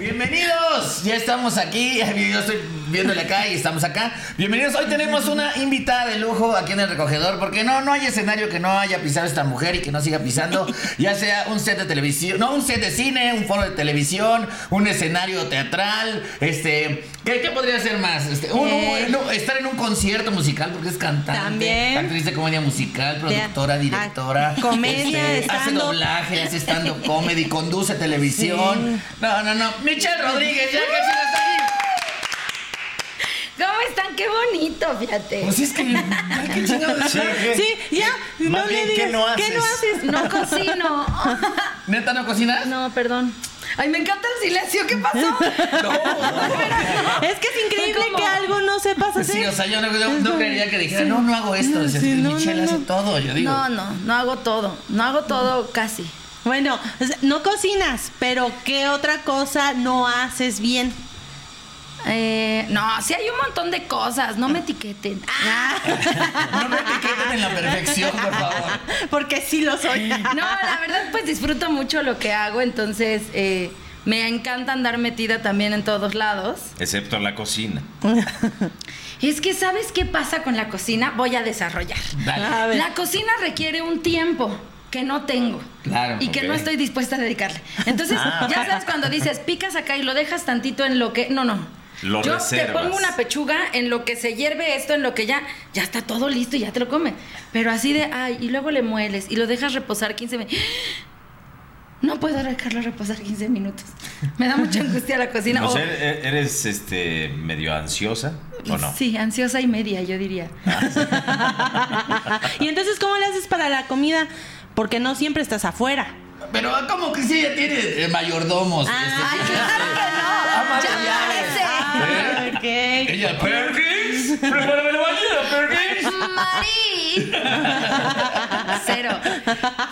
Bienvenidos, ya estamos aquí. Yo estoy viéndole acá y estamos acá. Bienvenidos. Hoy tenemos una invitada de lujo aquí en el recogedor, porque no, no hay escenario que no haya pisado esta mujer y que no siga pisando, ya sea un set de televisión, no, un set de cine, un foro de televisión, un escenario teatral, este, ¿qué, qué podría ser más? Este, un- Eh. un- no, estar en un concierto musical porque es cantante, También. actriz de comedia musical, productora, directora, este, comedia, hace stand-up. doblaje, hace stand-up comedy, conduce televisión. No, no, no. Michelle Rodríguez, ya que está aquí. ¿Cómo están? Qué bonito, fíjate. Pues es que, qué chingados. Sí. Sí, ya. No bien, le ¿qué digas. no ¿Qué no haces? haces? No cocino. ¿Neta no cocinas? No, perdón. Ay, me encanta el silencio. ¿Qué pasó? Es que es increíble que algo no sepas hacer. Sí, o sea, yo no, yo no creería que dijera, no, no hago esto. Dices, Sí, no, Michelle no, hace no. todo. Yo digo, No, no, no hago todo. No hago todo casi. Bueno, no cocinas, pero ¿qué otra cosa no haces bien? Eh, no, sí hay un montón de cosas. No me etiqueten. Ah. no me etiqueten en la perfección, por favor. Porque sí lo soy. No, la verdad, pues disfruto mucho lo que hago. Entonces, eh, me encanta andar metida también en todos lados. Excepto la cocina. Es que, ¿sabes qué pasa con la cocina? Voy a desarrollar. Dale. A ver. La cocina requiere un tiempo que no tengo. Claro, Y que no estoy dispuesta a dedicarle. Entonces, Ah. ya sabes cuando dices, picas acá y lo dejas tantito en lo que. No, no. Lo Yo reservas. te pongo una pechuga en lo que se hierve esto, en lo que ya, ya está todo listo y ya te lo come. Pero así de, ay, y luego le mueles y lo dejas reposar 15 minutos. No puedo dejarlo reposar 15 minutos. Me da mucha angustia la cocina. O O- sea, ¿e- ¿eres este medio ansiosa o no? Sí, ansiosa y media, yo diría. y entonces, ¿cómo le haces para la comida? Porque no siempre estás afuera. Pero como que sí, ella tiene eh, mayordomos. Ah, este, Ay, claro que no. ama Ya ok. Ella, Perkins, prepárame la bañera, Perkins. Mari. Cero.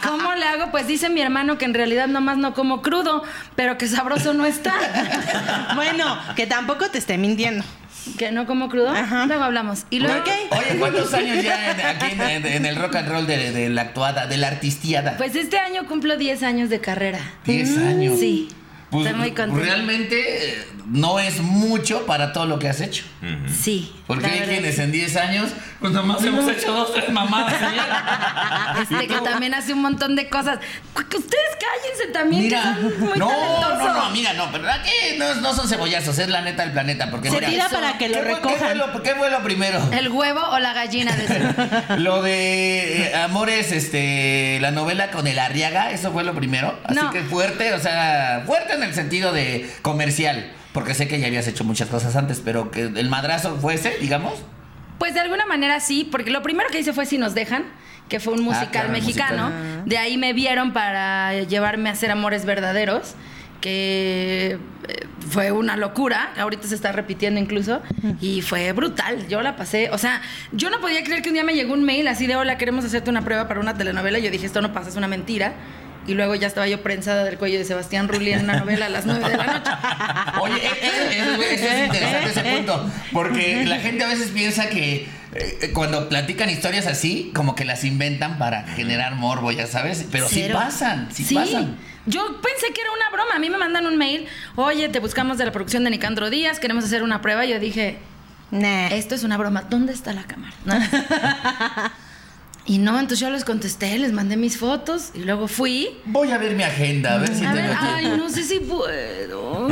¿Cómo le hago? Pues dice mi hermano que en realidad nomás no como crudo, pero que sabroso no está. Bueno, que tampoco te esté mintiendo. ¿Que no como crudo? Ajá. Luego hablamos. Y luego, Ok. Oye, ¿cuántos años ya en- aquí en, en- en el rock and roll de, de la actuada, de la artistiada? pues este año cumplo 10 años de carrera. 10 años. Sí. Pues, Estoy muy contenta. realmente eh, no es mucho para todo lo que has hecho. Sí. Porque hay quienes en 10 años, pues nomás hemos hecho dos, tres mamadas. Este que también hace un montón de cosas. Que Ustedes cállense también, Mira, que son muy no, talentosos. no, no, amiga, no, pero aquí no, no son cebollazos, es la neta del planeta. Porque Se mira, tira eso. para que lo ¿qué fue- ¿qué fue, recojan. lo, qué fue lo primero? ¿El huevo o la gallina de ese? Lo de eh, Amores, este, la novela con el Arriaga, eso fue lo primero. Así No. que fuerte, o sea, fuerte en el sentido de comercial. Porque sé que ya habías hecho muchas cosas antes, pero que el madrazo fuese, digamos. Pues de alguna manera sí, porque lo primero que hice fue Si nos dejan, que fue un musical Ah, claro, mexicano. musical. De ahí me vieron para llevarme a hacer Amores Verdaderos, que eh, fue una locura, ahorita se está repitiendo incluso, y fue brutal, yo la pasé, o sea, yo no podía creer que un día me llegó un mail así de, hola, queremos hacerte una prueba para una telenovela, y yo dije, esto no pasa, es una mentira. Y luego ya estaba yo prensada del cuello de Sebastián Rulli en una novela a las 9 de la noche. Oye, eh, eh, eh, eso es interesante ese punto. Porque la gente a veces piensa que eh, cuando platican historias así, como que las inventan para generar morbo, ya sabes. Pero sí Cero. pasan, sí, pasan. Yo pensé que era una broma. A mí me mandan un mail. Oye, te buscamos de la producción de Nicandro Díaz. Queremos hacer una prueba. Yo dije, Nah. esto es una broma. ¿Dónde está la cámara? Y no, entonces yo les contesté, les mandé mis fotos y luego fui. Voy a ver mi agenda, a ver si A tengo ver, ay, no sé si puedo.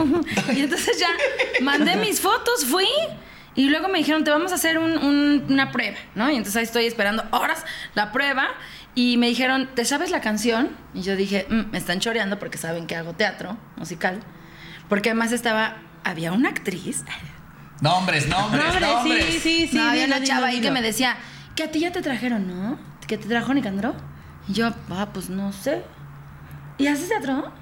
Y entonces ya mandé mis fotos, fui. Y luego me dijeron, te vamos a hacer un- un- una prueba, ¿no? Y entonces ahí estoy esperando horas la prueba. Y me dijeron, ¿te sabes la canción? Y yo dije, "Mm, me están choreando porque saben que hago teatro musical. Porque además estaba, había una actriz. Nombres, nombres, No, hombre, nombres. sí, sí, sí. no, había dilo, una dilo, chava ahí que me decía, que a ti ya te trajeron, ¿no? ¿Que te trajo Nicandro? Y yo, ah, pues no sé. ¿Y haces teatro?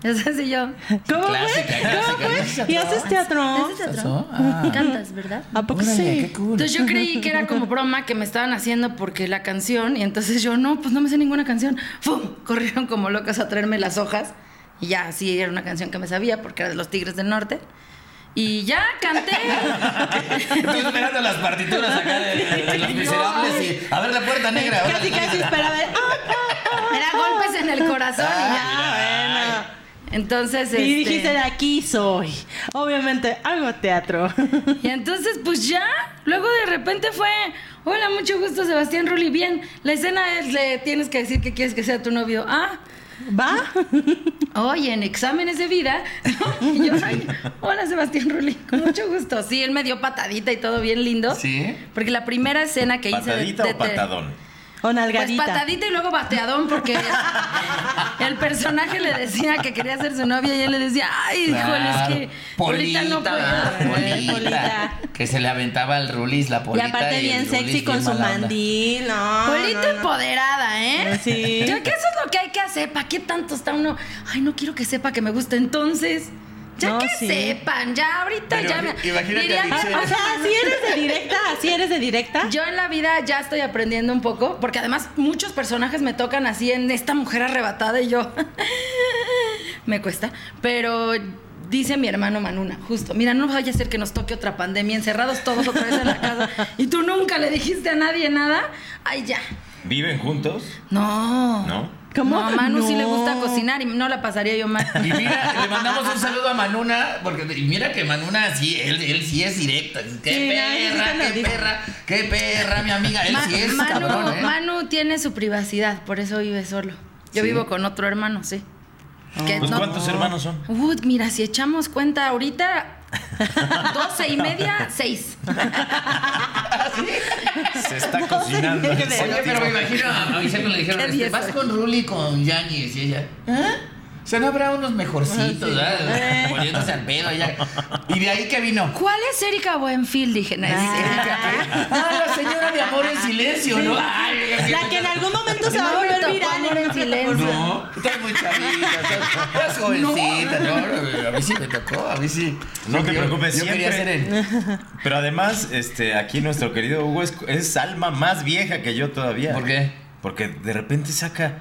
Y así yo, ¿Cómo Clásica, fue? clásica. ¿Cómo fue? ¿Haces ¿Y haces teatro? ¿haces teatro? Ah. Cantas, ¿verdad? ¿A poco Órale, sí? qué cool. Entonces yo creí que era como broma que me estaban haciendo porque la canción, y entonces yo, no, pues no me sé ninguna canción. ¡Fum! Corrieron como locas a traerme las hojas. Y ya, sí, era una canción que me sabía porque era de los Tigres del Norte. Y ya canté. Estoy esperando las partituras acá de, de los miserables y. A ver la puerta negra. Casi, casi negra. espera a ver. Ah, ah, Era golpes en el corazón y ya. ah, Entonces, Y este, dijiste, de aquí soy. Obviamente, hago teatro. Y entonces, pues ya, luego de repente fue, hola, mucho gusto, Sebastián Rulli, bien, la escena es, le tienes que decir que quieres que sea tu novio. Ah, ¿Va? oye, en exámenes de vida. Y yo, ay, hola, Sebastián Rulli, con mucho gusto. Sí, él me dio patadita y todo bien lindo. ¿Sí? Porque la primera escena que hice... de- ¿Patadita o patadón? O Pues nalgadita. patadita y luego bateadón porque el personaje le decía que quería ser su novia y él le decía, ay, híjole, es que Polita, no puedo. Polita, Polita. Que se le aventaba el rulis, la Y polita. aparte el bien sexy bien con su mandil, no. Polita no, no. empoderada, ¿eh? Sí. Yo que eso es lo que hay que hacer. ¿Para qué tanto está uno? Ay, no quiero que sepa que me gusta. Entonces, ya No, que sí. sepan, ya ahorita Pero ya me. imagínate diría, a Michelle. O sea, si eres de directa, si eres de directa. yo en la vida ya estoy aprendiendo un poco, porque además muchos personajes me tocan así en esta mujer arrebatada y yo. me cuesta. Pero dice mi hermano Manuna, justo, mira, no vaya a ser que nos toque otra pandemia, encerrados todos otra vez en la casa, y tú nunca le dijiste a nadie nada. Ay, ya. ¿Viven juntos? No. ¿No? ¿Cómo? No, a Manu sí le No. gusta cocinar y no la pasaría yo mal. Y mira, le mandamos un saludo a Manuna, porque y mira que Manuna sí, él, él sí es directo. Qué Sí, no, perra, qué perra, qué perra, mi amiga. Él Ma- sí es Manu, cabrón, ¿eh? Manu tiene su privacidad, por eso vive solo. Yo Sí. vivo con otro hermano, sí. Pues no- ¿cuántos hermanos son? Uh, mira, si echamos cuenta ahorita, doce y media, seis. Se está cocinando. Oye, pero me imagino a, a Vicente le dijeron, este, vas eh. con Ruli con Yañez y ella. ¿Ah? O sea, no habrá unos mejorcitos, ¿verdad? Poniéndose al pedo allá. Y de ahí que vino. ¿Cuál es Erika Buenfield? Dije, no, es Erika. Ah, la señora de amor en silencio, ¿no? Ay, La que en algún momento se va a volver viral en esta silencio. No, estás muy chavita, estás, estás jovencita, ¿no? A mí sí me tocó, a mí sí. No te preocupes, Yo quería ser siempre. él. Pero además, este, aquí nuestro querido Hugo es, es alma más vieja que yo todavía. ¿Por qué? Porque de repente saca.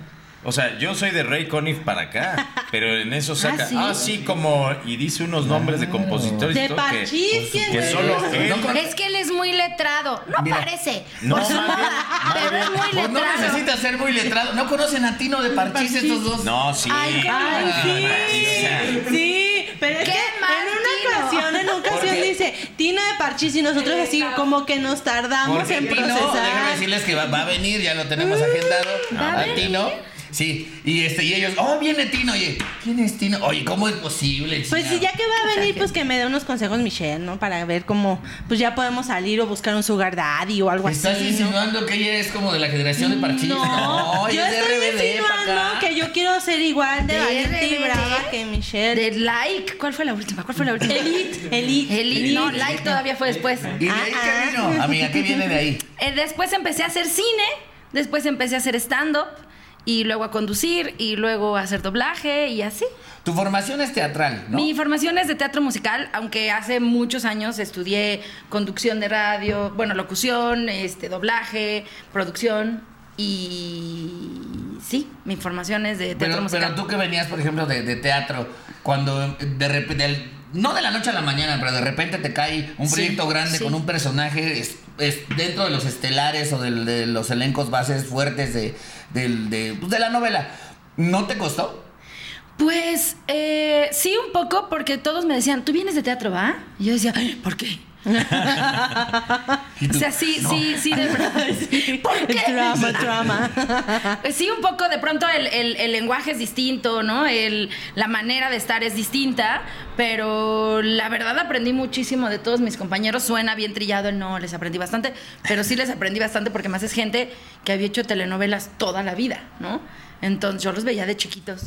O sea, yo soy de Ray Conniff para acá, pero en eso saca. ¿sí? Ah, sí, como. Y dice unos nombres de compositores y De todo que, Parchís, ¿quién que es? solo él. Es que él es muy letrado. No Mira. parece. No, Por su pero es muy Pues no letrado. necesitas ser muy letrado. ¿No conocen a Tino de Parchís estos dos? No, sí. Ay, Ay, mal. sí. Sí, pero es Qué que mal, en una Tino. ocasión, en una ocasión qué? dice Tina de Parchís y nosotros así como que nos tardamos Porque en Tino, déjenme procesar. decirles que va, va a venir, ya lo tenemos agendado. ¿Va a a Tino. Sí, y este, y ellos, oh, viene Tino, oye, ¿quién es Tino? Oye, ¿cómo es posible? Pues sí, ya que va a venir, pues que me dé unos consejos Michelle, ¿no? Para ver cómo, pues ya podemos salir o buscar un sugar daddy o algo ¿Estás así, ¿no? insinuando que ella es como de la generación de Parchís? No, ella yo es de estoy RBD para insinuando acá. que yo quiero ser igual de, ¿De valiente y brava que Michelle. De like. ¿Cuál fue la última? ¿Cuál fue la última? Elite, elite. Elite. No, like todavía fue después. ¿Y de ahí qué vino? Amiga, ¿qué viene de ahí? Eh, después empecé a hacer cine, después empecé a hacer stand-up y luego a conducir y luego a hacer doblaje y así. Tu formación es teatral, ¿no? Mi formación es de teatro musical, aunque hace muchos años estudié conducción de radio, bueno, locución, este, doblaje, producción y sí, mi formación es de teatro Pero, musical. pero tú que venías, por ejemplo, de, de teatro, cuando de repente, no de la noche a la mañana, pero de repente te cae un Sí, proyecto grande sí. con un personaje es, dentro de los estelares o de, los elencos bases fuertes de, pues, de la novela, ¿no te costó? Pues eh, sí, un poco, porque todos me decían, tú vienes de teatro, ¿va? Y yo decía, "Ay, ¿por qué? O sea, sí, "No". sí, sí, de verdad. ¿Por qué? Drama, drama. Pues sí, un poco, de pronto el, el- el lenguaje es distinto, ¿no? El, la manera de estar es distinta, pero la verdad aprendí muchísimo de todos mis compañeros. Suena bien trillado el no, les aprendí bastante, pero sí les aprendí bastante porque más es gente que había hecho telenovelas toda la vida, ¿no? Entonces yo los veía de chiquitos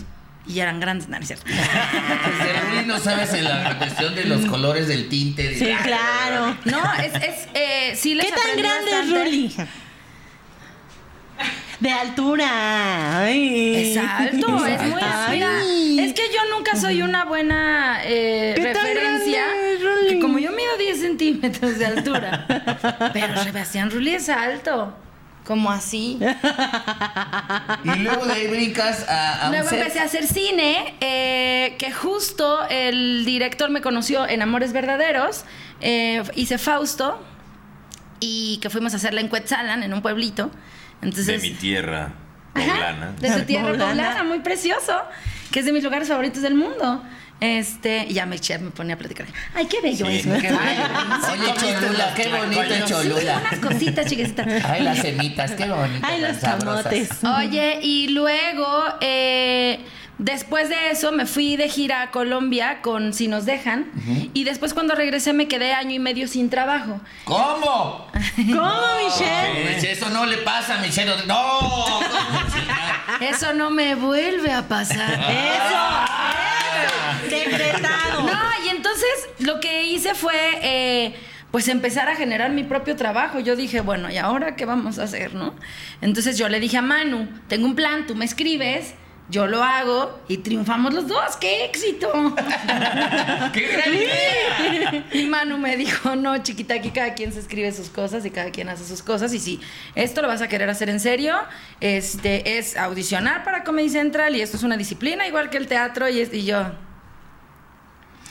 y ya eran grandes, no, no es cierto. Desde Rui no sabes en la cuestión de los colores del tinte. de- Sí, claro. No, es, es eh, sí les ¿Qué tan grande es bastante. Ruli? De altura. Ay. Es alto, es muy Ay. mira, Es que yo nunca soy una buena eh, ¿Qué tan referencia. grande es Ruli? Que como yo mido 10 centímetros de altura. pero Sebastián Rulli es alto. Como así. Y luego de ahí brincas a, a un Luego set. empecé a hacer cine, eh, que justo el director me conoció en Amores Verdaderos. eh, hice Fausto y que fuimos a hacerla en Cuetzalan, en un pueblito. Entonces, de mi tierra Ajá, poblana. de tu tierra Poblana. poblana, muy precioso. que es de mis lugares favoritos del mundo. Este, y ya me, eché- me ponía a platicar. Ay, qué bello Sí, es. Qué Ay, bonito. Oye, Cholula, qué bonito es Cholula. Unas cositas chiquititas. Ay, las semitas, qué bonitas. Ay, los sabrosas. camotes. Oye, y luego, eh, después de eso, me fui de gira a Colombia con Si nos dejan. Y después, cuando regresé, me quedé año y medio sin trabajo. ¿Cómo? ¿Cómo, Michelle? Pues Eso no le pasa a Michelle. No. Eso no me vuelve a pasar. Eso, eso. Decretado. No, y entonces lo que hice fue. eh, pues empezar a generar mi propio trabajo. Yo dije, bueno, ¿y ahora qué vamos a hacer, no? Entonces yo le dije a Manu, tengo un plan, tú me escribes, yo lo hago y triunfamos los dos. ¡Qué éxito! ¡Qué gran idea! Y Manu me dijo, no, chiquita, aquí cada quien se escribe sus cosas y cada quien hace sus cosas. Y si esto lo vas a querer hacer en serio, este es audicionar para Comedy Central y esto es una disciplina igual que el teatro. Y, es- y yo,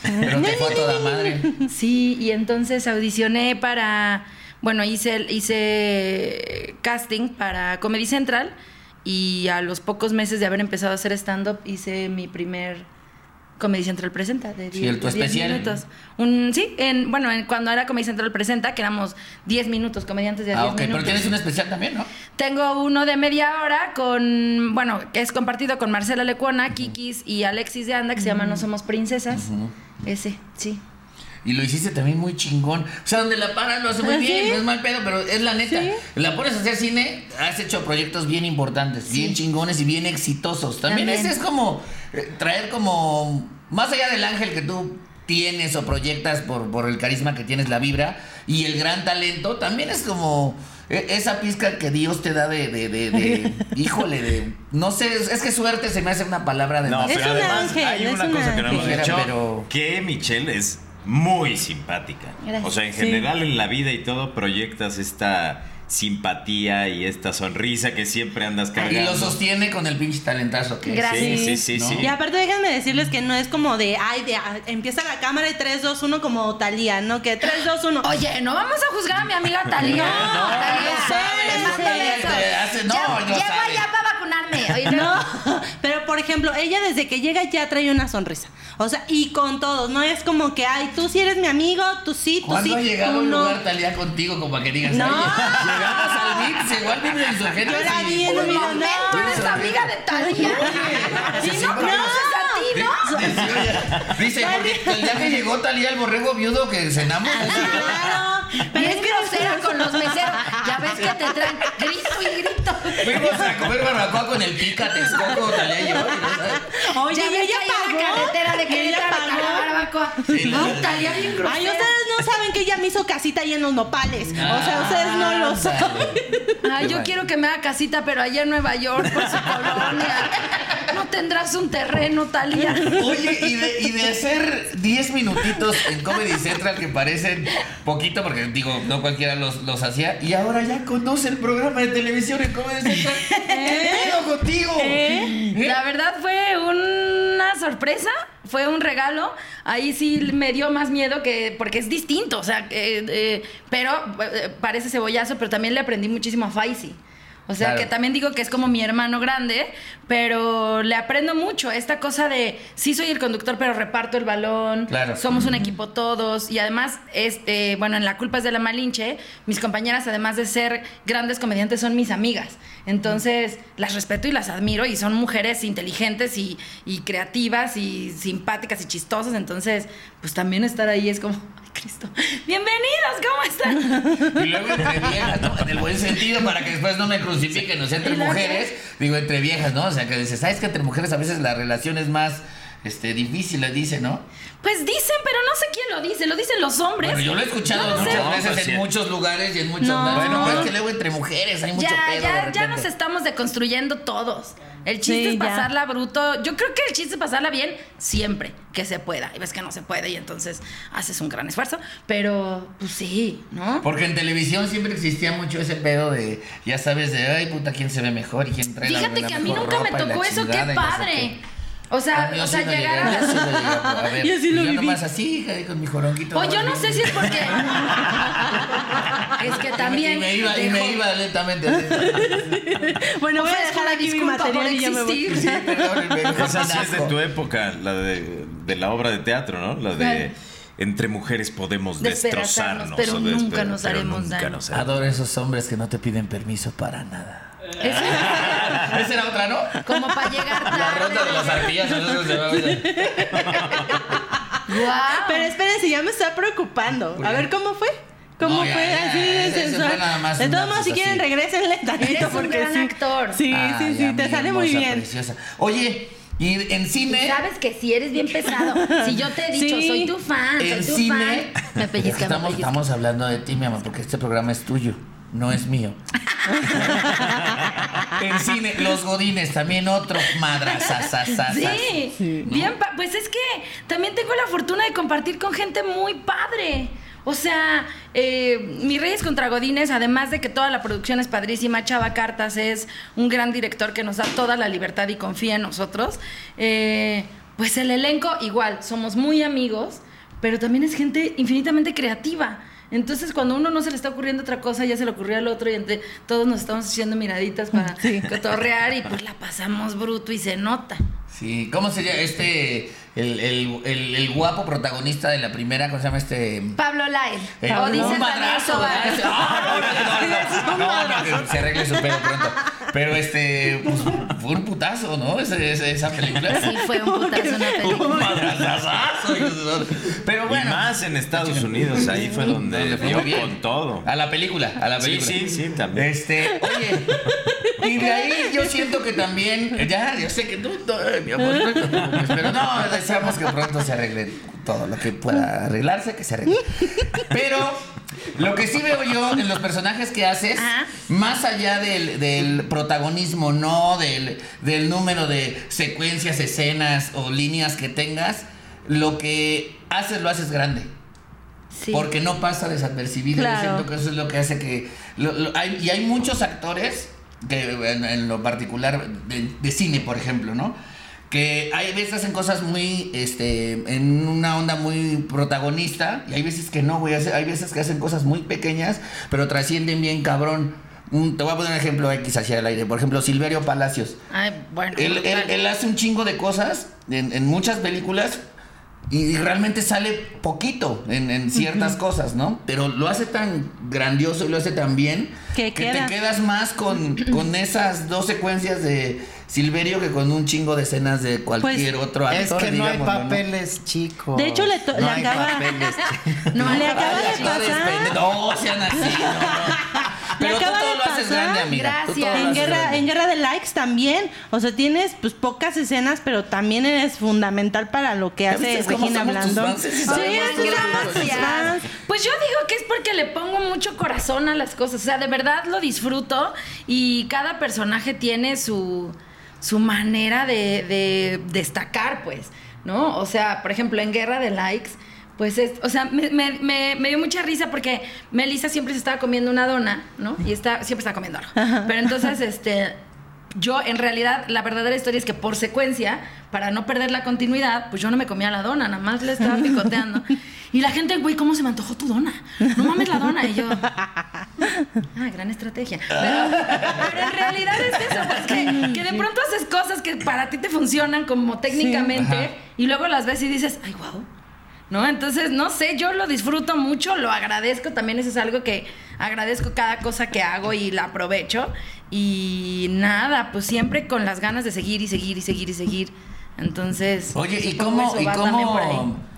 Pero te fue toda madre. sí, y entonces audicioné para, bueno, hice, hice casting para Comedy Central y a los pocos meses de haber empezado a hacer stand-up hice mi primer Comedy Central Presenta de Sí, 10 el tu de 10 especial. minutos. Un, sí, en, bueno, en- cuando era Comedy Central Presenta, que éramos 10 minutos, comediantes de 10 Ah, ok, minutos. pero tienes un especial también, ¿no? Tengo uno de media hora con, bueno, que es compartido con Marcela Lecuona, Kikis y Alexis de Anda, que se llama No Somos Princesas. Ese, sí. Y lo hiciste también muy chingón. O sea, donde la paras lo hace muy ¿Ah, bien, no es mal pedo, pero es la neta. Sí. La pones a hacer cine, has hecho proyectos bien importantes, bien chingones y bien exitosos. También, También. ese es como eh, traer como, más allá del ángel que tú tienes o proyectas por, por el carisma que tienes, la vibra y el gran talento, también es como eh, esa pizca que Dios te da de, de, de, de- híjole, de, no sé, es, es que suerte se me hace una palabra de No, pero además ángel, hay una un cosa que no hemos dicho, Pero- que Michelle es muy simpática. Gracias. O sea, en Sí. general en la vida y todo proyectas esta simpatía y esta sonrisa que siempre andas Y cargando. lo sostiene con el pinche talentazo que es. Gracias. Sí, sí, sí, ¿No? sí. Y aparte déjenme decirles que no es como de, ay, de, ah, empieza la cámara y 3, 2, 1 como Talía, ¿no? Que 3, 2, 1. Oye, no vamos a juzgar a mi amiga Talía. No, Talía, no sabes, no, Ya- no Vacunarme. Oye, No, pero por ejemplo, ella desde que llega ya trae una sonrisa. O sea, y con todos, no es como que, ay, tú sí eres mi amigo, tú sí, tú ¿Cuándo sí. ha llegado a un no. lugar Talía contigo como para que digas, No. "Ay, llegamos al VIX, igual vive en insurgentes Yo la vi en Un momento eres amiga de Talía. Sí, Y no no. conoces. Dice, porque el día que llegó Talía el borrego viudo que cenamos. Claro, pero es que grosera con los meseros. Ya ves que te traen grito y grito. Fuimos a comer barbacoa con el pica, Texcoco, Talía y yo. Oye, ya ella en la pagó. carretera de Ella Querétaro a pagó. Barbacoa. Sí, No, bien grosera. Ay, ustedes no saben que ella me hizo casita ahí en los nopales. o sea, ustedes no lo saben. Ay, yo quiero que me haga casita, pero allá en Nueva York, por su colonia. No tendrás un terreno, Talía. Oye, y de, y de hacer 10 minutitos en Comedy Central que parecen poquito, porque digo, no cualquiera los, los hacía, y ahora ya conoce el programa de televisión en Comedy Central. ¿Qué pedo contigo? ¿Eh? La verdad fue una sorpresa, fue un regalo. Ahí sí me dio más miedo que porque es distinto, o sea, eh, eh, pero eh, parece cebollazo, pero también le aprendí muchísimo a Faisy. O sea, Claro. que también digo que es como mi hermano grande, pero le aprendo mucho esta cosa de sí soy el conductor, pero reparto el balón. Claro. Somos un equipo todos y además este, bueno, en la culpa es de la Malinche, mis compañeras además de ser grandes comediantes son mis amigas. Entonces, las respeto y las admiro y son mujeres inteligentes y, y creativas y simpáticas y chistosas, entonces, pues también estar ahí es como, Cristo. Bienvenidos, ¿cómo están? Y luego entre viejas, ¿no? En el buen sentido, para que después no me crucifiquen, o sea, entre mujeres, digo, entre viejas, ¿no? O sea, que dices, ¿sabes que entre mujeres a veces la relación es más este, difícil, le dice, ¿no? Pues dicen, pero no sé quién lo dice, lo dicen los hombres. Bueno, yo lo he escuchado no muchas No, veces pues en sí. muchos lugares y en muchos No. Bueno, pero es pues- que luego entre mujeres hay mucho ya, pedo de ya, ya nos estamos deconstruyendo todos. El chiste Sí, es ya. pasarla bruto. Yo creo que el chiste es pasarla bien siempre que se pueda. Y ves que no se puede y entonces haces un gran esfuerzo. Pero, pues sí, ¿no? Porque en televisión siempre existía mucho ese pedo de, ya sabes, de, ay, puta, quién se ve mejor y quién trae la- Fíjate la que a mí mejor nunca me la tocó eso, qué no sé padre. qué. O sea, Yo o sea, llegar a... yo sí lo llegué a ver. Yo sí lo Y yo viví. nomás así, con mi joronquito. O yo no sé si es porque... es que Y me- también... Y me iba, y me dejó- iba lentamente. así. Bueno, voy a dejar aquí mi material y ya me voy. existir. Sí, perdónenme. Esa sí es de tu época, la de, de la obra de teatro, ¿no? La de entre mujeres podemos Destrozarnos, pero o nunca nos pero haremos nunca daño. nos haremos Adoro esos hombres que no te piden permiso para nada. Eso, Esa era otra, ¿no? como para llegar La tarde. ronda de las arpillas. eso se va a ver. Guau. Pero espérense, ya me está preocupando. A ver cómo fue. ¿Cómo No, ya, fue ya, así de sensual? fue nada más de un todos modos, si quieren, así. regresenle tantito Eres un porque gran sí. actor. Sí, Ay, sí, sí, te sale muy bien. preciosa. Oye, y en cine. Sabes que si eres bien pesado. Si yo te he dicho, Sí. soy tu fan, En soy tu cine. fan. Me pellizca, me estamos, pellizca. estamos hablando de ti, mi amor, porque este programa es tuyo, no es mío. en cine, Los Godines, también otro madrazazazazas. Sí, bien, pa- pues es que también tengo la fortuna de compartir con gente muy padre. O sea, eh, Mis Reyes contra Godines, además de que toda la producción es padrísima, Chava Cartas es un gran director que nos da toda la libertad y confía en nosotros. eh, pues el elenco, igual, somos muy amigos, pero también es gente infinitamente creativa. Entonces, cuando a uno no se le está ocurriendo otra cosa, ya se le ocurrió al otro y entre todos nos estamos haciendo miraditas para cotorrear y pues la pasamos bruto y se nota. Sí, ¿cómo sería este, el, el, el, el guapo protagonista de la primera, ¿cómo se llama este? Pablo Lael. Eh, o dice un Daniel madrazo. Ah, no, no, no, no, no, no, que se arregle su pelo pronto. Pero este, pues, fue un putazo, ¿no? Ese- ese- esa película. Sí, fue un putazo una película. Un madrazazazo. Pero Y bueno. más en Estados Unidos, ahí fue donde Donde fue con todo. A la película, a la Sí, película. sí, sí, también. Este, oye, y de ahí yo siento que también, ya, yo sé que tú, tú, ay, mi amor, pero no, deseamos que pronto se arregle todo lo que pueda arreglarse, que se arregle. Pero lo que sí veo yo en los personajes que haces, Ajá. más allá del, del protagonismo, no del, del número de secuencias, escenas o líneas que tengas, lo que haces lo haces grande. Sí. Porque no pasa desapercibido. Claro. Yo siento que eso es lo que hace que. lo- lo- hay- y hay muchos actores, que en, en lo particular de, de cine, por ejemplo, ¿no? Que hay veces hacen cosas muy. este En una onda muy protagonista. Y hay veces que no, güey. Hay veces que hacen cosas muy pequeñas, pero trascienden bien, cabrón. Un- te voy a poner un ejemplo X hacia el aire. Por ejemplo, Silverio Palacios. Ay, bueno. Él, él- brutal. él hace un chingo de cosas en, en muchas películas y realmente sale poquito en, en ciertas cosas, ¿no? Pero lo hace tan grandioso y lo hace tan bien Que que queda. te quedas más con, con esas dos secuencias de Silverio que con un chingo de escenas de cualquier Pues, otro Es actor. que no hay digámoslo, papeles chicos. De hecho, le no le hay acaba-. No, le no, acaba de no pasar. No, sean así, no, no. Pero tú todo de lo haces grande, amiga. Gracias. En guerra, grande. en guerra de likes también. O sea, tienes pues pocas escenas, pero también eres fundamental para lo que ¿Ya hace Regina Blandón. Sí, Sí, Gracias. Pues yo digo que es porque le pongo mucho corazón a las cosas. O sea, de verdad lo disfruto y cada personaje tiene su, su manera de, de destacar, pues, ¿no? O sea, por ejemplo, en Guerra de Likes, pues es, o sea, me, me- me- me dio mucha risa porque Melissa siempre se estaba comiendo una dona, ¿no? Y está, siempre estaba comiendo algo. Pero entonces, este, yo en realidad la verdadera historia es que por secuencia, para no perder la continuidad, pues yo no me comía la dona, nada más le estaba picoteando. Y la gente, güey, ¿cómo se me antojó tu dona? No mames la dona. Y yo, ah, gran estrategia. Pero, pero en realidad es eso, pues que, que de pronto haces cosas que para ti te funcionan como técnicamente y luego las ves y dices, ay, wow. ¿No? Entonces, no sé, yo lo disfruto mucho, lo agradezco, también eso es algo que agradezco cada cosa que hago y la aprovecho. Y nada, pues siempre con las ganas de seguir y seguir y seguir y seguir. Entonces, Oye, ¿y cómo, y cómo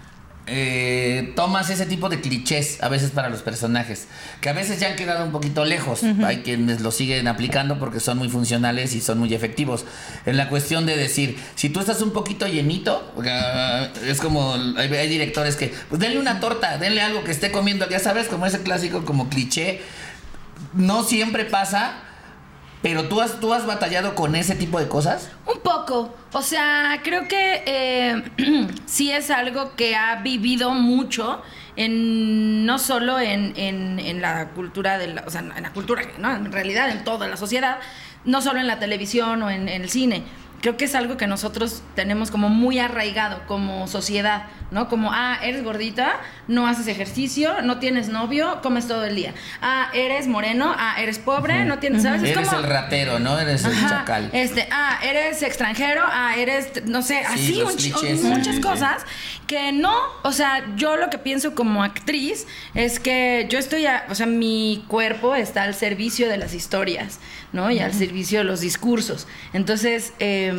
eh, tomas ese tipo de clichés a veces para los personajes? Que a veces ya han quedado un poquito lejos. Hay quienes lo siguen aplicando porque son muy funcionales y son muy efectivos. En la cuestión de decir, si tú estás un poquito llenito, es como hay, hay directores que, pues denle una torta, denle algo que esté comiendo, ya sabes, como ese clásico como cliché. No siempre pasa. Pero tú has, tú has batallado con ese tipo de cosas. Un poco. O sea, creo que eh, sí es algo que ha vivido mucho en no solo en, en- en la cultura de la, o sea, en la cultura, ¿no? En realidad, en toda la sociedad, no solo en la televisión o en, en el cine. Creo que es algo que nosotros tenemos como muy arraigado como sociedad, ¿no? Como, ah, eres gordita, no haces ejercicio, no tienes novio, comes todo el día. Ah, eres moreno, ah, eres pobre, no tienes, ¿sabes? Es Eres como- el ratero, ¿no? Eres el Ajá, chacal. Este, ah, eres extranjero, ah, eres, no sé, así, un clichés. muchas Sí, sí, sí. cosas que no, o sea, yo lo que pienso como actriz es que yo estoy, a- o sea, mi cuerpo está al servicio de las historias, ¿no? Y al servicio de los discursos. Entonces, eh,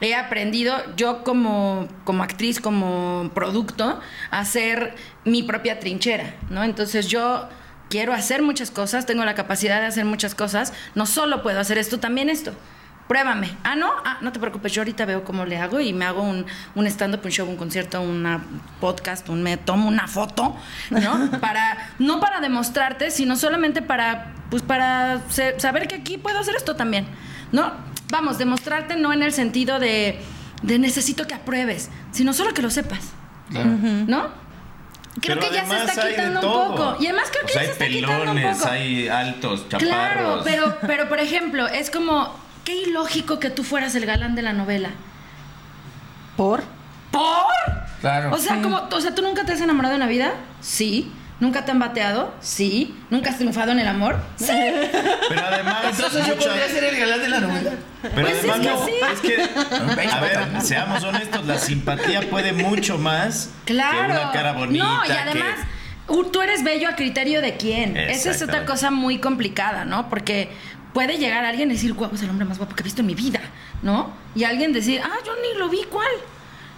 he aprendido yo como, como actriz, como producto, a hacer mi propia trinchera, ¿no? Entonces yo quiero hacer muchas cosas, tengo la capacidad de hacer muchas cosas, no solo puedo hacer esto, también esto. Pruébame. Ah, no, ah, no te preocupes, yo ahorita veo cómo le hago y me hago un, un stand-up, un show, un concierto, una podcast, un, me tomo una foto, ¿no? para, no para demostrarte, sino solamente para, pues para saber que aquí puedo hacer esto también, ¿no? Vamos, demostrarte no en el sentido de, de necesito que apruebes, sino solo que lo sepas, Claro. ¿no? Creo Pero que ya se está quitando un poco. Y además creo que sea, ya se está quitando un pelones, poco. hay altos, chaparros. Claro, pero, pero por ejemplo, es como, qué ilógico que tú fueras el galán de la novela. ¿Por? ¿Por? Claro. O sea, como, o sea, ¿tú nunca te has enamorado en la vida? Sí. ¿Nunca te han bateado? Sí. ¿Nunca has triunfado en el amor? Sí. Pero además. Entonces yo mucha- podría ser el galán de la novela. Pero Pues es que no, sí. es que, a ver, seamos honestos, la simpatía puede mucho más Claro. que una cara bonita. No, y además, tú eres bello a criterio de quién. Esa es otra cosa muy complicada, ¿no? Porque puede llegar alguien y decir, guapo, es el hombre más guapo que he visto en mi vida, ¿no? Y alguien decir, ah, yo ni lo vi, ¿cuál?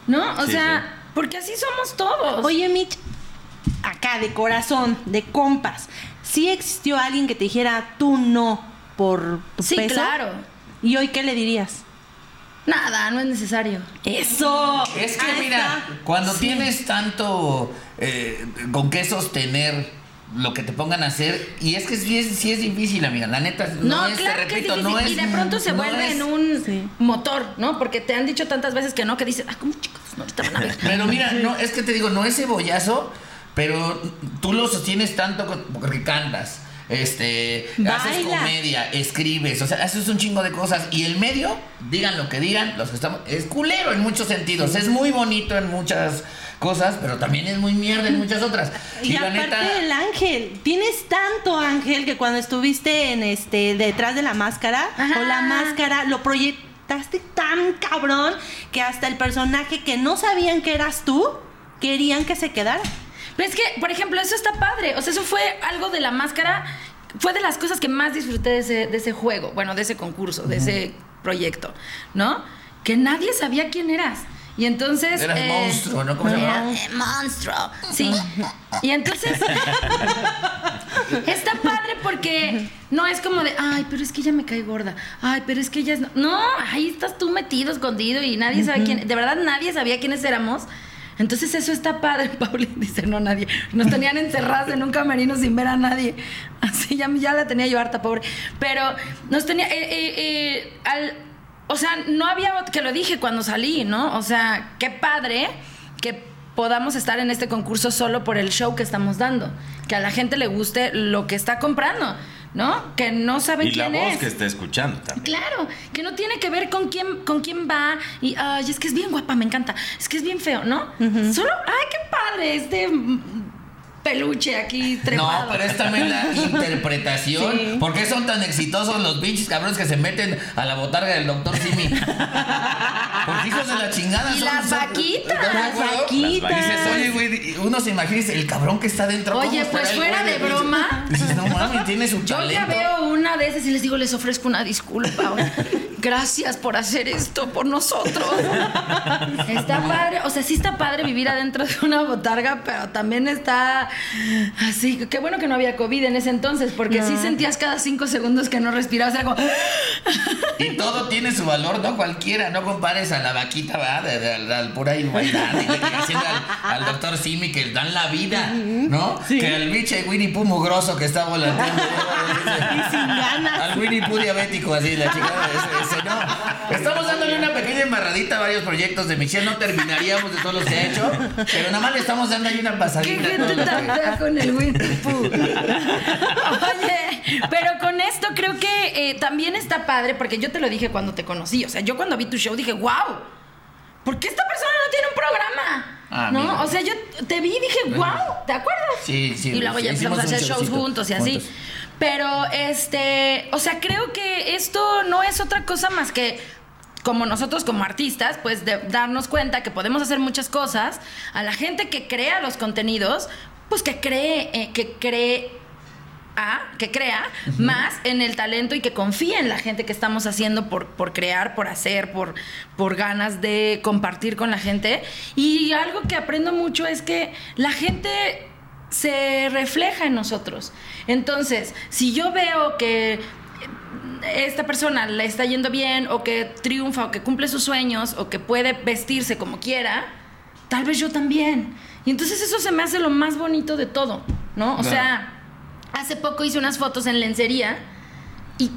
¿No? O Sí, sea, sí. porque así somos todos. Oye, Mitch, acá de corazón, de compas, ¿sí existió alguien que te dijera tú no por tu Sí, peso? claro. ¿Y hoy qué le dirías? Nada, no es necesario. ¡Eso! Es que mira, cuando Sí. tienes tanto eh, con qué sostener lo que te pongan a hacer, y es que sí es, sí es difícil, amiga, la neta, no, No, es, claro te que no es... y de pronto se no vuelve es- en un Sí. motor, ¿no? Porque te han dicho tantas veces que no, que dices, ah, ¿cómo chicos? No, ahorita van a ver. Pero mira, no, es que te digo, no es cebollazo, pero tú lo sostienes tanto porque cantas. Este, haces comedia, escribes, o sea, haces un chingo de cosas. Y el medio, digan lo que digan, los que estamos, es culero en muchos sentidos. Es muy bonito en muchas cosas, pero también es muy mierda en muchas otras. Y, aparte el ángel, tienes tanto ángel que cuando estuviste en este detrás de la máscara Ajá. o la máscara lo proyectaste tan cabrón que hasta el personaje que no sabían que eras tú querían que se quedara. Pero es que, por ejemplo, eso está padre. O sea, eso fue algo de la máscara. Fue de las cosas que más disfruté de ese, de ese juego, bueno, de ese concurso, de ese proyecto, ¿no? Que nadie sabía quién eras. Y entonces. Eras monstruo, ¿no? ¿Cómo se llamaba? eh, monstruo. Sí. Y entonces. está padre porque no es como de, ay, pero es que ella me cae gorda. Ay, pero es que ella es. No, no ahí estás tú metido, escondido y nadie sabe quién. De verdad, nadie sabía quiénes éramos. Entonces eso está padre, Pauli dice, no nadie. Nos tenían encerrados en un camerino sin ver a nadie. Así ya, ya la tenía yo harta, pobre. Pero nos tenía, eh, eh, eh, al, o sea, no había, que lo dije cuando salí, ¿no? O sea, qué padre que podamos estar en este concurso solo por el show que estamos dando. Que a la gente le guste lo que está comprando, ¿no? Que no saben Y la quién voz es. que está escuchando también. Claro, que no tiene que ver con quién, con quién va y ay, es que es bien guapa, me encanta. Es que es bien feo, ¿no? Solo, ay, qué padre, este peluche aquí trepado. No, pero es también la interpretación. Sí. ¿Por qué son tan exitosos los pinches cabrones que se meten a la botarga del doctor Simi? Porque hijos de la chingada Y son- las son- vaquitas. ¿Estás de Las uno se imagina el cabrón que está dentro. ¿cómo Oye, pues fuera de pinche-?" broma. Dices, no mames, tiene su Yo ya talento. veo una de esas y les digo, les ofrezco una disculpa. Gracias por hacer esto por nosotros. Está padre, o sea, sí está padre vivir adentro de una botarga, pero también está así. Qué bueno que no había COVID en ese entonces, porque sí sentías cada cinco segundos que no respirabas. Era como, Y todo tiene su valor, no cualquiera. No compares a la vaquita, ¿verdad? De, de- al, al pura igualdad. Y le al, al doctor Simi que dan la vida, ¿no? Que al biche Winnie Pooh mugroso que está volanteando. Y sin ganas. Al Winnie Pooh diabético, así, la chica. Ese, no. Estamos dándole una pequeña embarradita a varios proyectos de Michelle. No terminaríamos de todos los que ha hecho, pero nada más le estamos dando ahí una ¿qué pasadita. todo gente lo tan fea con el Winnie? Oye, Pero con esto creo que eh, también está padre, porque yo te lo dije cuando te conocí. O sea, yo cuando vi tu show dije, wow, ¿por qué esta persona no tiene un programa? Ah, ¿No? mira. O sea, yo te vi y dije, wow, ¿te acuerdas? Sí, sí, Y luego ya empezamos a hacer shows juntos y así. juntos. Pero, este, o sea, creo que esto no es otra cosa más que como nosotros como artistas, pues de darnos cuenta que podemos hacer muchas cosas, a la gente que crea los contenidos, pues que cree, eh, que cree a, que crea más en el talento y que confíe en la gente que estamos haciendo por, por crear, por hacer, por, por ganas de compartir con la gente. Y algo que aprendo mucho es que la gente se refleja en nosotros. Entonces, si yo veo que esta persona le está yendo bien o que triunfa o que cumple sus sueños o que puede vestirse como quiera, tal vez yo también. Y entonces eso se me hace lo más bonito de todo, ¿no? O sea, hace poco hice unas fotos en lencería y,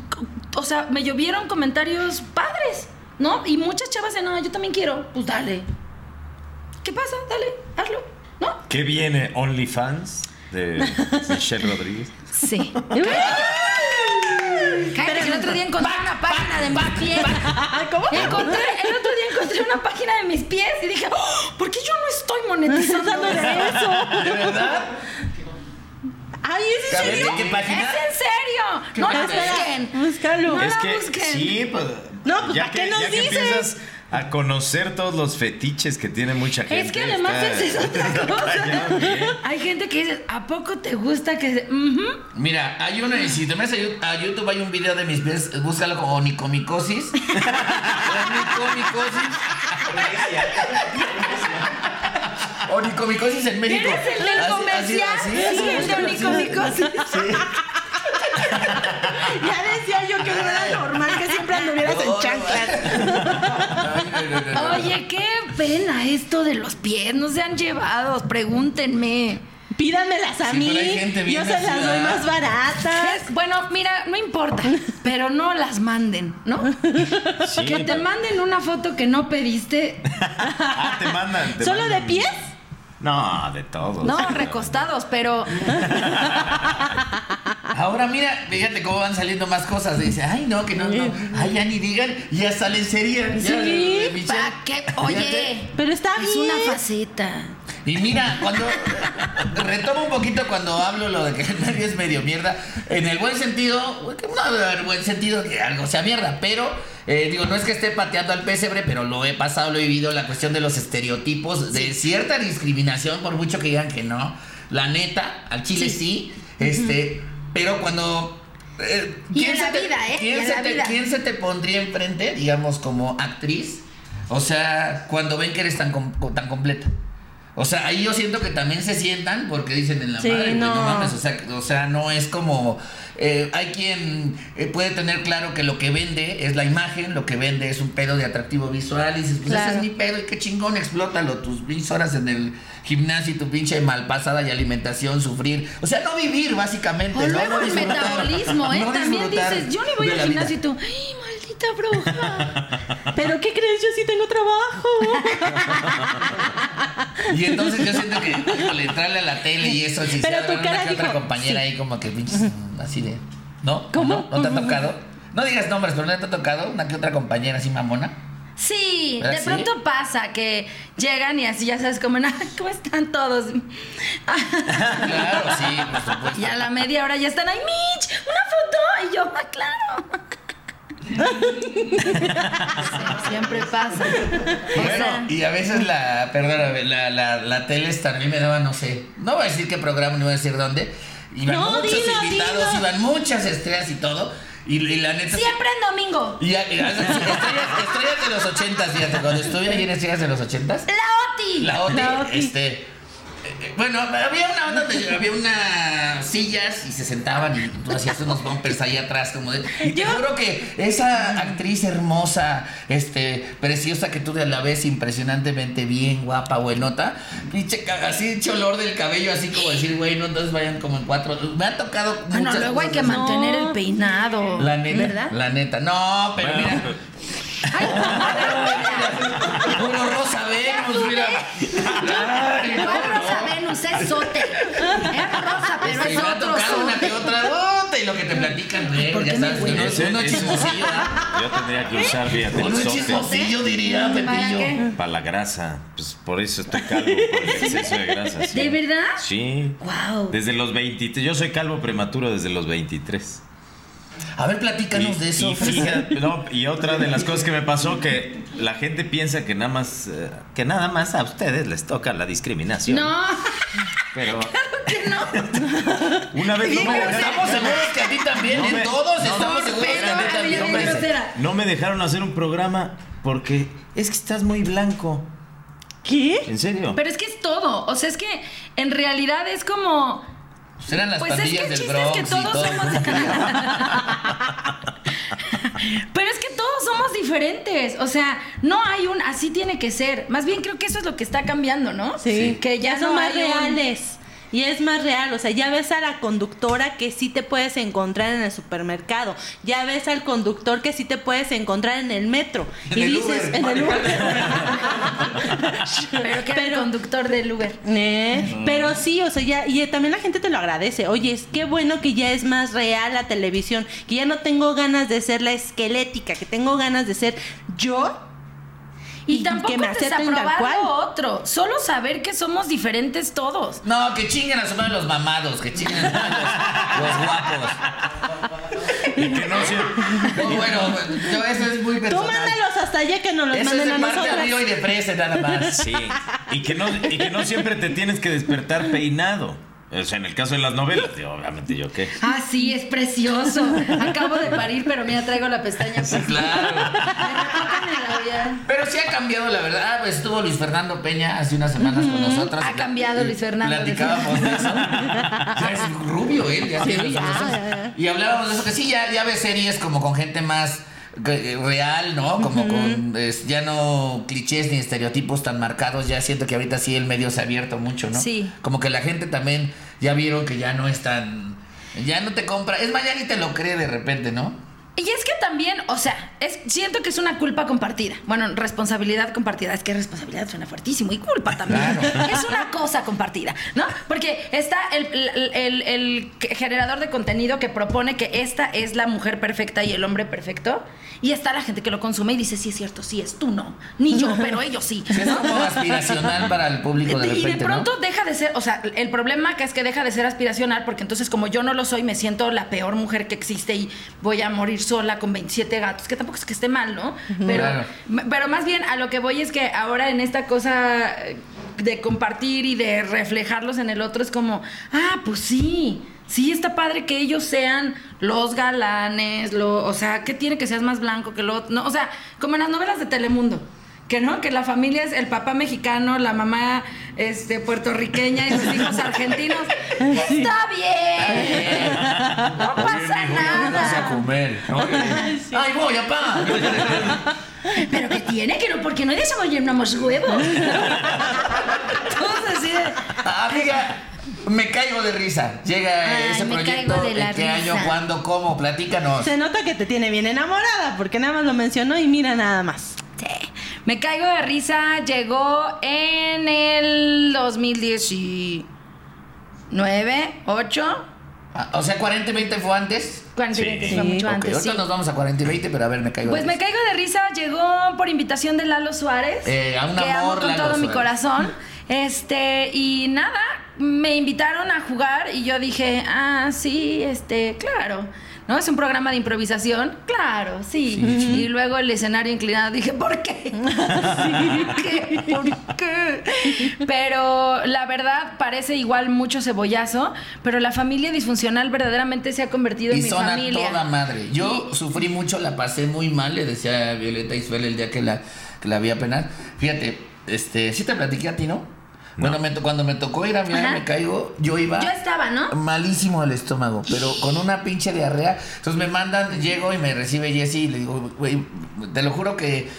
o sea, me llovieron comentarios padres, ¿no? Y muchas chavas de, no, yo también quiero, pues dale. ¿Qué pasa? Dale, hazlo, ¿no? ¿Qué viene? ¿OnlyFans? De Michelle Rodríguez. Sí. Cállate, que el otro día encontré una página de mis pies. ¿Cómo? Encontré, el otro día encontré una página de mis pies y dije, "Oh, ¿por qué yo no estoy monetizando de eso? ¿De verdad? Ay, ¿es en serio? ¿de qué ¿Es página? en serio? ¿Qué No la busquen. Búscalo. No es la que busquen. sí, pues. No, pues, ya ¿para que, qué nos dices? A conocer todos los fetiches que tiene mucha gente. Es que además está- es otra cosa. ¿eh? Hay gente que dice, ¿a poco te gusta que se... Mira, hay una, y si te metes a YouTube, hay un video de mis pies, búscalo como onicomicosis. onicomicosis. Onicomicosis en México. ¿Eres el del Así- comercial? así- Sí, así, el de onicomicosis. Ya decía yo que no era normal que siempre anduvieras No, en chanclas. No, no. Oye, qué pena esto de los pies. No sean llevados, pregúntenme. Pídanmelas a Sí, mí. Yo se las doy más baratas. Bueno, mira, no importa, pero no las manden, ¿no? Sí, que te pero- manden una foto que no pediste. Ah, te mandan. te ¿Solo de pies? No, de todos. No, recostados, pero Ahora mira, fíjate cómo van saliendo más cosas. Dice, ay, no, que no, no. Ay, ya ni digan, ya sale en serie. Ya, Sí, Michelle. ¿para qué? Oye, Pero está es bien. una faceta. Y mira, cuando retomo un poquito cuando hablo lo de que el medio es medio mierda, en el buen sentido, no debe haber buen sentido que algo sea mierda, pero eh, digo, no es que esté pateando al pesebre, pero lo he pasado, lo he vivido, la cuestión de los estereotipos, de cierta discriminación, por mucho que digan que no. La neta, al chile sí, este, pero cuando... eh, Y en se te- vida, ¿eh? ¿quién Y en se te- vida. ¿Quién se te pondría enfrente, digamos, como actriz? O sea, cuando ven que eres tan, tan completa. O sea, ahí yo siento que también se sientan porque dicen en la Sí, madre, no. no. mames, o sea, o sea, no es como eh, hay quien eh, puede tener claro que lo que vende es la imagen, lo que vende es un pedo de atractivo visual y dices, pues Claro. ese es mi pedo y qué chingón, explótalo, tus pinches horas en el gimnasio y tu pinche malpasada y alimentación, sufrir, o sea, no vivir básicamente, O ¿no? luego No el disfrutar, metabolismo, ¿eh? no También dices, yo ni voy al vida. gimnasio y tú, ¡ay, maldita bruja! ¿Pero qué crees? Yo sí tengo trabajo. Y entonces yo siento que, híjole, entrarle a la tele y eso, si Pero se tu una cara que otra dijo, compañera sí. ahí como que pinches, así de, ¿no? ¿Cómo? ¿No? ¿No te ha tocado? No digas nombres, pero ¿no te ha tocado una que otra compañera así mamona? Sí, ¿Ah, de sí? pronto pasa que llegan y así ya sabes como, "Ay, ¿cómo están todos? Claro, sí, por supuesto. Y a la media hora ya están ahí, Mitch, una foto. Y yo, ah, claro. Sí, siempre pasa. O Bueno, sea, y a veces la, perdóname, la, la, la tele esta, a mí me daba, no sé, no voy a decir qué programa, no voy a decir dónde. Iban No, muchos dilo, invitados, dilo. iban muchas estrellas y todo. Y, y la neta. siempre en domingo. Y, y- estrellas, estrellas de los ochentas, fíjate, cuando estuve ahí en Estrellas de los ochentas. La Oti. La OTI, La OTI. este. Eh, eh, Bueno, había una onda donde había unas sillas y se sentaban y tú hacías unos bumpers ahí atrás como de. Y te Yo- juro que esa actriz hermosa, este, preciosa que tú de la vez impresionantemente bien, guapa, buenota, pinche así hecho olor del cabello, así como decir, güey, no entonces vayan como en cuatro. Me ha tocado Bueno, luego hay que mantener No. el peinado. La neta, ¿Verdad? la neta. No, pero Bueno, mira. Puro Rosa Venus, mira. Ay, no, ¿Cuál Rosa. Venus? Es sote. Es rosa, pero Este, es otro sote. que otra y lo que te platican, güey. ¿Por Ya sabes, uno, uno es ese- chismosillo. Yo tendría que usar, fíjate, Uno el es sote chismosillo, diría ¿Para Pepillo. para la grasa. Pues por eso estoy calvo, por el exceso de grasa. ¿De verdad? Sí. Wow. Desde los 23. Yo soy calvo prematuro desde los 23. A ver, platícanos Y, de eso. y fíjate, no, y otra de las cosas que me pasó que la gente piensa que nada más eh, que nada más a ustedes les toca la discriminación. No, Pero que no. una vez no me dejaron, estamos seguros que a ti también, No me- Todos no, estamos no, seguros que a ti también, no me dejaron hacer un programa porque es que estás muy blanco. ¿Qué? ¿En serio? Pero es que es todo. O sea, es que en realidad es como. Serán las Pues es que el del chiste es Bronx que todos todo. somos. Pero es que todos somos diferentes. O sea, no hay un así tiene que ser. Más bien creo que eso es lo que está cambiando, ¿no? Sí. Que ya son no más un- reales. Y es más real, o sea, ya ves a la conductora que sí te puedes encontrar en el supermercado, ya ves al conductor que sí te puedes encontrar en el metro. En y el dices, Uber. en el Uber. Pero que era el Pero- conductor del Uber. Eh, Pero sí, o sea, ya, y también la gente te lo agradece. Oye, es qué bueno que ya es más real la televisión, que ya no tengo ganas de ser la esquelética, que tengo ganas de ser yo. Y, Y tampoco que me acepten tal cual. lo otro. Solo saber que somos diferentes todos. No, que chinguen a su madre los mamados, que chinguen a su madre los, los guapos. Y que no se- No, bueno, yo, eso es muy Tú personal. mándalos hasta allá que nos los Eso es manden de a nosotros. Río y de Presa, nada más. Sí. Y que no y que no siempre te tienes que despertar peinado. O sea, en el caso de las novelas, digo, obviamente yo qué. Ah, sí, es precioso. Acabo de parir, pero mira, traigo la pestaña. Sí, claro. Me. Pero sí ha cambiado, la verdad. Ah, pues estuvo Luis Fernando Peña hace unas semanas con nosotros. Ha cambiado Luis Fernando, Platicábamos de eso. Ya es rubio él, ya tiene los ya, ya. Y hablábamos de eso, que sí, ya, ya ves series como con gente más eh, real, ¿no? Como con es, ya no clichés ni estereotipos tan marcados. Ya siento que ahorita sí el medio se ha abierto mucho, ¿no? Sí. Como que la gente también ya vieron que ya no es tan. Ya no te compra. Es más, ya ni te lo cree de repente, ¿no? Y es que también, o sea, es, siento que es una culpa compartida. Bueno, responsabilidad compartida. Es que responsabilidad suena fuertísimo y culpa también. Claro. Es una cosa compartida, ¿no? Porque está el, el- el- el generador de contenido que propone que esta es la mujer perfecta y el hombre perfecto. Y está la gente que lo consume y dice, sí es cierto, sí es tú no. Ni yo, pero ellos sí. Es como aspiracional para el público de y repente, de pronto ¿no? deja de ser, o sea, el problema que es que deja de ser aspiracional porque entonces como yo no lo soy, me siento la peor mujer que existe y voy a morir sola con 27 gatos, que tampoco es que esté mal, ¿no? Pero, Claro. pero más bien a lo que voy es que ahora en esta cosa eh, de compartir y de reflejarlos en el otro es como, ah, pues sí. Sí, está padre que ellos sean los galanes, lo, o sea, ¿qué tiene que seas más blanco que lo otro? No, o sea, como en las novelas de Telemundo. Que no, que la familia es el papá mexicano, la mamá este, puertorriqueña y los hijos argentinos. Está bien. No pasa Vamos a nada. comer. Ay, voy, papá. Pero que tiene que no, porque no desayunamos huevos. Todos así de. Amiga, me caigo de risa. Llega Ay, ese me proyecto. caigo de la ¿En qué año? ¿Cuándo? ¿Cómo? Platícanos. Se nota que te tiene bien enamorada, porque nada más lo mencionó y mira nada más. Sí. Me caigo de risa. Llegó en el 2019, 8. Ah, O sea, 40 y 20 fue antes. 40 Sí. fue mucho Ok, antes. ahorita sí. nos vamos a 40 y 20, pero a ver, me caigo Pues de me risa. caigo de risa, llegó por invitación de Lalo Suárez. Eh, a un que amo amor, con Lalo todo mi Suárez. corazón. Este, y nada, me invitaron a jugar y yo dije, ah, sí, este, claro. ¿No? Es un programa de improvisación. Claro, sí. Y luego el escenario inclinado dije, ¿por qué? ¿Por qué? ¿Por qué? Pero la verdad parece igual mucho cebollazo, pero la familia disfuncional verdaderamente se ha convertido Y en mi familia. toda madre. Yo sufrí mucho, la pasé muy mal, le decía a Violeta Isfel el día que la, que la vi a penar. Fíjate, este, sí te platiqué a ti, ¿no? Bueno, me to- cuando me tocó ir a Ajá. me caigo, yo iba... Yo estaba, ¿no? Malísimo el estómago, pero con una pinche diarrea. Entonces me mandan, llego y me recibe Jesse y le digo, güey, te lo juro que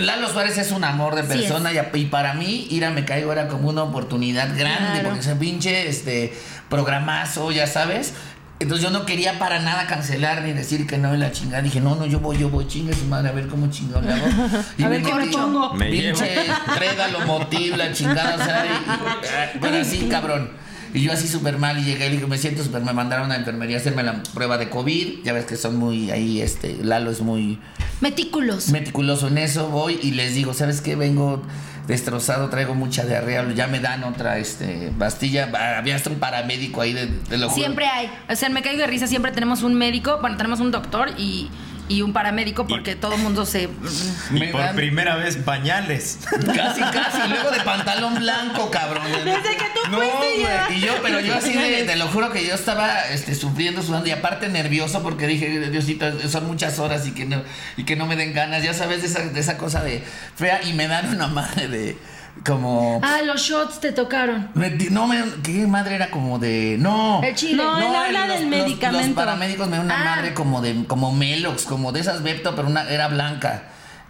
Lalo Suárez es un amor de Sí persona y para mí ir a Me Caigo era como una oportunidad grande Claro. porque ese pinche este, programazo, ya sabes. Entonces yo no quería para nada cancelar ni decir que no en la chingada. Dije, no, no, yo voy, yo voy, chingue su madre, a ver cómo chingón le hago. Y A me ver metí, pongo. Pinche trédalo, motiv, la chingada, o sea, y- y- pero así, cabrón. Y yo así súper mal y llegué y le dije, me siento súper, me mandaron a la enfermería a hacerme la prueba de COVID. Ya ves que son muy, ahí, este, Lalo es muy Metículos. meticuloso en eso. Voy y les digo, ¿sabes qué? Vengo destrozado, traigo mucha diarrea, ya me dan otra, este, pastilla. Había hasta un paramédico ahí, de, te lo. Siempre hay. O sea, Me Caigo de Risa siempre tenemos un médico, bueno, tenemos un doctor y, y un paramédico porque todo el mundo se... Y por dan- primera vez pañales. Casi, casi. Luego de pantalón blanco, cabrón. Desde que tú No, fuiste ya. Y yo, pero yo así de, te lo juro que yo estaba este, sufriendo, sudando y aparte nervioso porque dije, Diosito, son muchas horas y que no, y que no me den ganas. Ya sabes, de esa, de esa cosa de fea y me dan una madre de como. Ah, los shots te tocaron. me di- no, me, ¿qué madre era como de. No. El chile. No, él habla el- del los- medicamento. Los paramédicos me dieron una Ah. madre como de como Melox, como de esas Bepto, pero una, era blanca.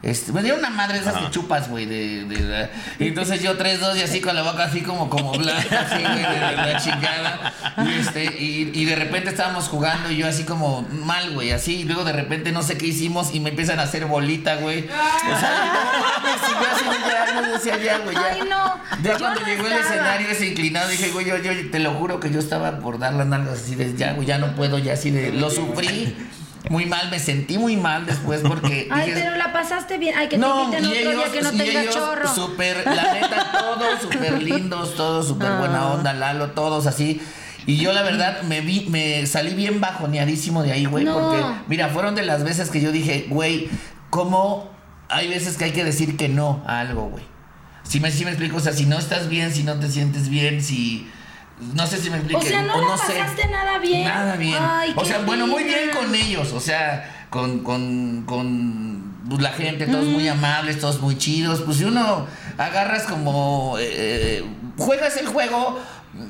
Este, me dieron una madre esas que chupas, güey, de, de- de- y entonces yo tres, dos y así con la boca así como, como blanca, así, güey, de, de la chingada. Y, este, y, y de repente estábamos jugando y yo así como mal, güey, así. Y luego de repente no sé qué hicimos y me empiezan a hacer bolita, güey. O sea, no mames, y yo así ya, no decía ya, güey, ya. Ay, no. Ya Yo cuando no llegó el estaba. escenario ese inclinado, dije, güey, yo, yo te lo juro que yo estaba por dar las nalgas así de ya, güey, ya no puedo, ya así de. Lo sufrí muy mal, me sentí muy mal después porque. Ay, dije, pero la pasaste bien. Ay, que te no, inviten y otro ellos, día que no tenga chorro. Súper, la neta, todos súper lindos, todos súper buena onda, Lalo, todos así. Y yo la verdad me vi, me salí bien bajoneadísimo de ahí, güey, No. porque, mira, fueron de las veces que yo dije, güey, ¿cómo hay veces que hay que decir que no a algo, güey? Si me, si me explico, o sea, si no estás bien, si no te sientes bien, si... No sé si me explico. O sea, no la pasaste nada bien. Nada bien. Ay, o sea, bueno, muy bien con ellos, o sea, con, con, con pues, la gente, todos muy amables, todos muy chidos. Pues si uno agarras como, eh, juegas el juego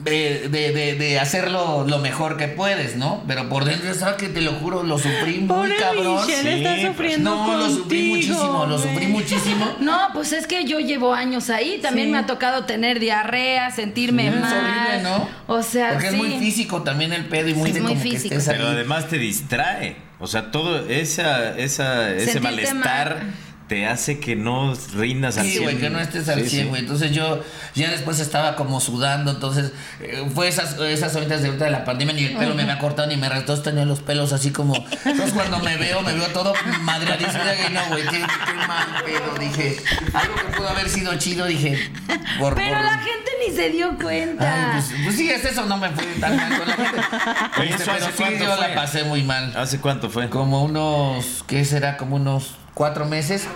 de, de, de, de hacerlo lo mejor que puedes, ¿no? Pero por dentro, ¿sabes que Te lo juro, lo sufrí muy Pobre cabrón. Michelle, Sí, está pues, sufriendo No, lo sufrí muchísimo, lo sufrí muchísimo. No, pues es que yo llevo años ahí. También Sí. me ha tocado tener diarrea, sentirme mal. horrible, ¿no? O sea, Porque sí. es muy físico también el pedo y muy Es de muy como que estés Pero además te distrae. O sea, todo esa, esa, ese Sentirte malestar mal. Te hace que no rindas al Sí, 100. güey, que no estés al Sí, 100, sí. güey. Entonces yo ya después estaba como sudando, entonces eh, fue esas, esas horitas de ahorita de la pandemia, ni el pelo me había cortado ni me restó, tenía los pelos así como... Entonces cuando me veo, me veo todo madreadísimo, y no, güey, qué, qué mal pedo, dije. Algo que pudo haber sido chido, dije, por... Pero por- la gente ni se dio cuenta. Ay, pues, pues sí, es eso, no me fue tan mal con la gente. Oye, Este, ¿eso pero sí, yo fue? la pasé muy mal. ¿Hace cuánto fue? Como unos, ¿qué será? Como unos cuatro meses.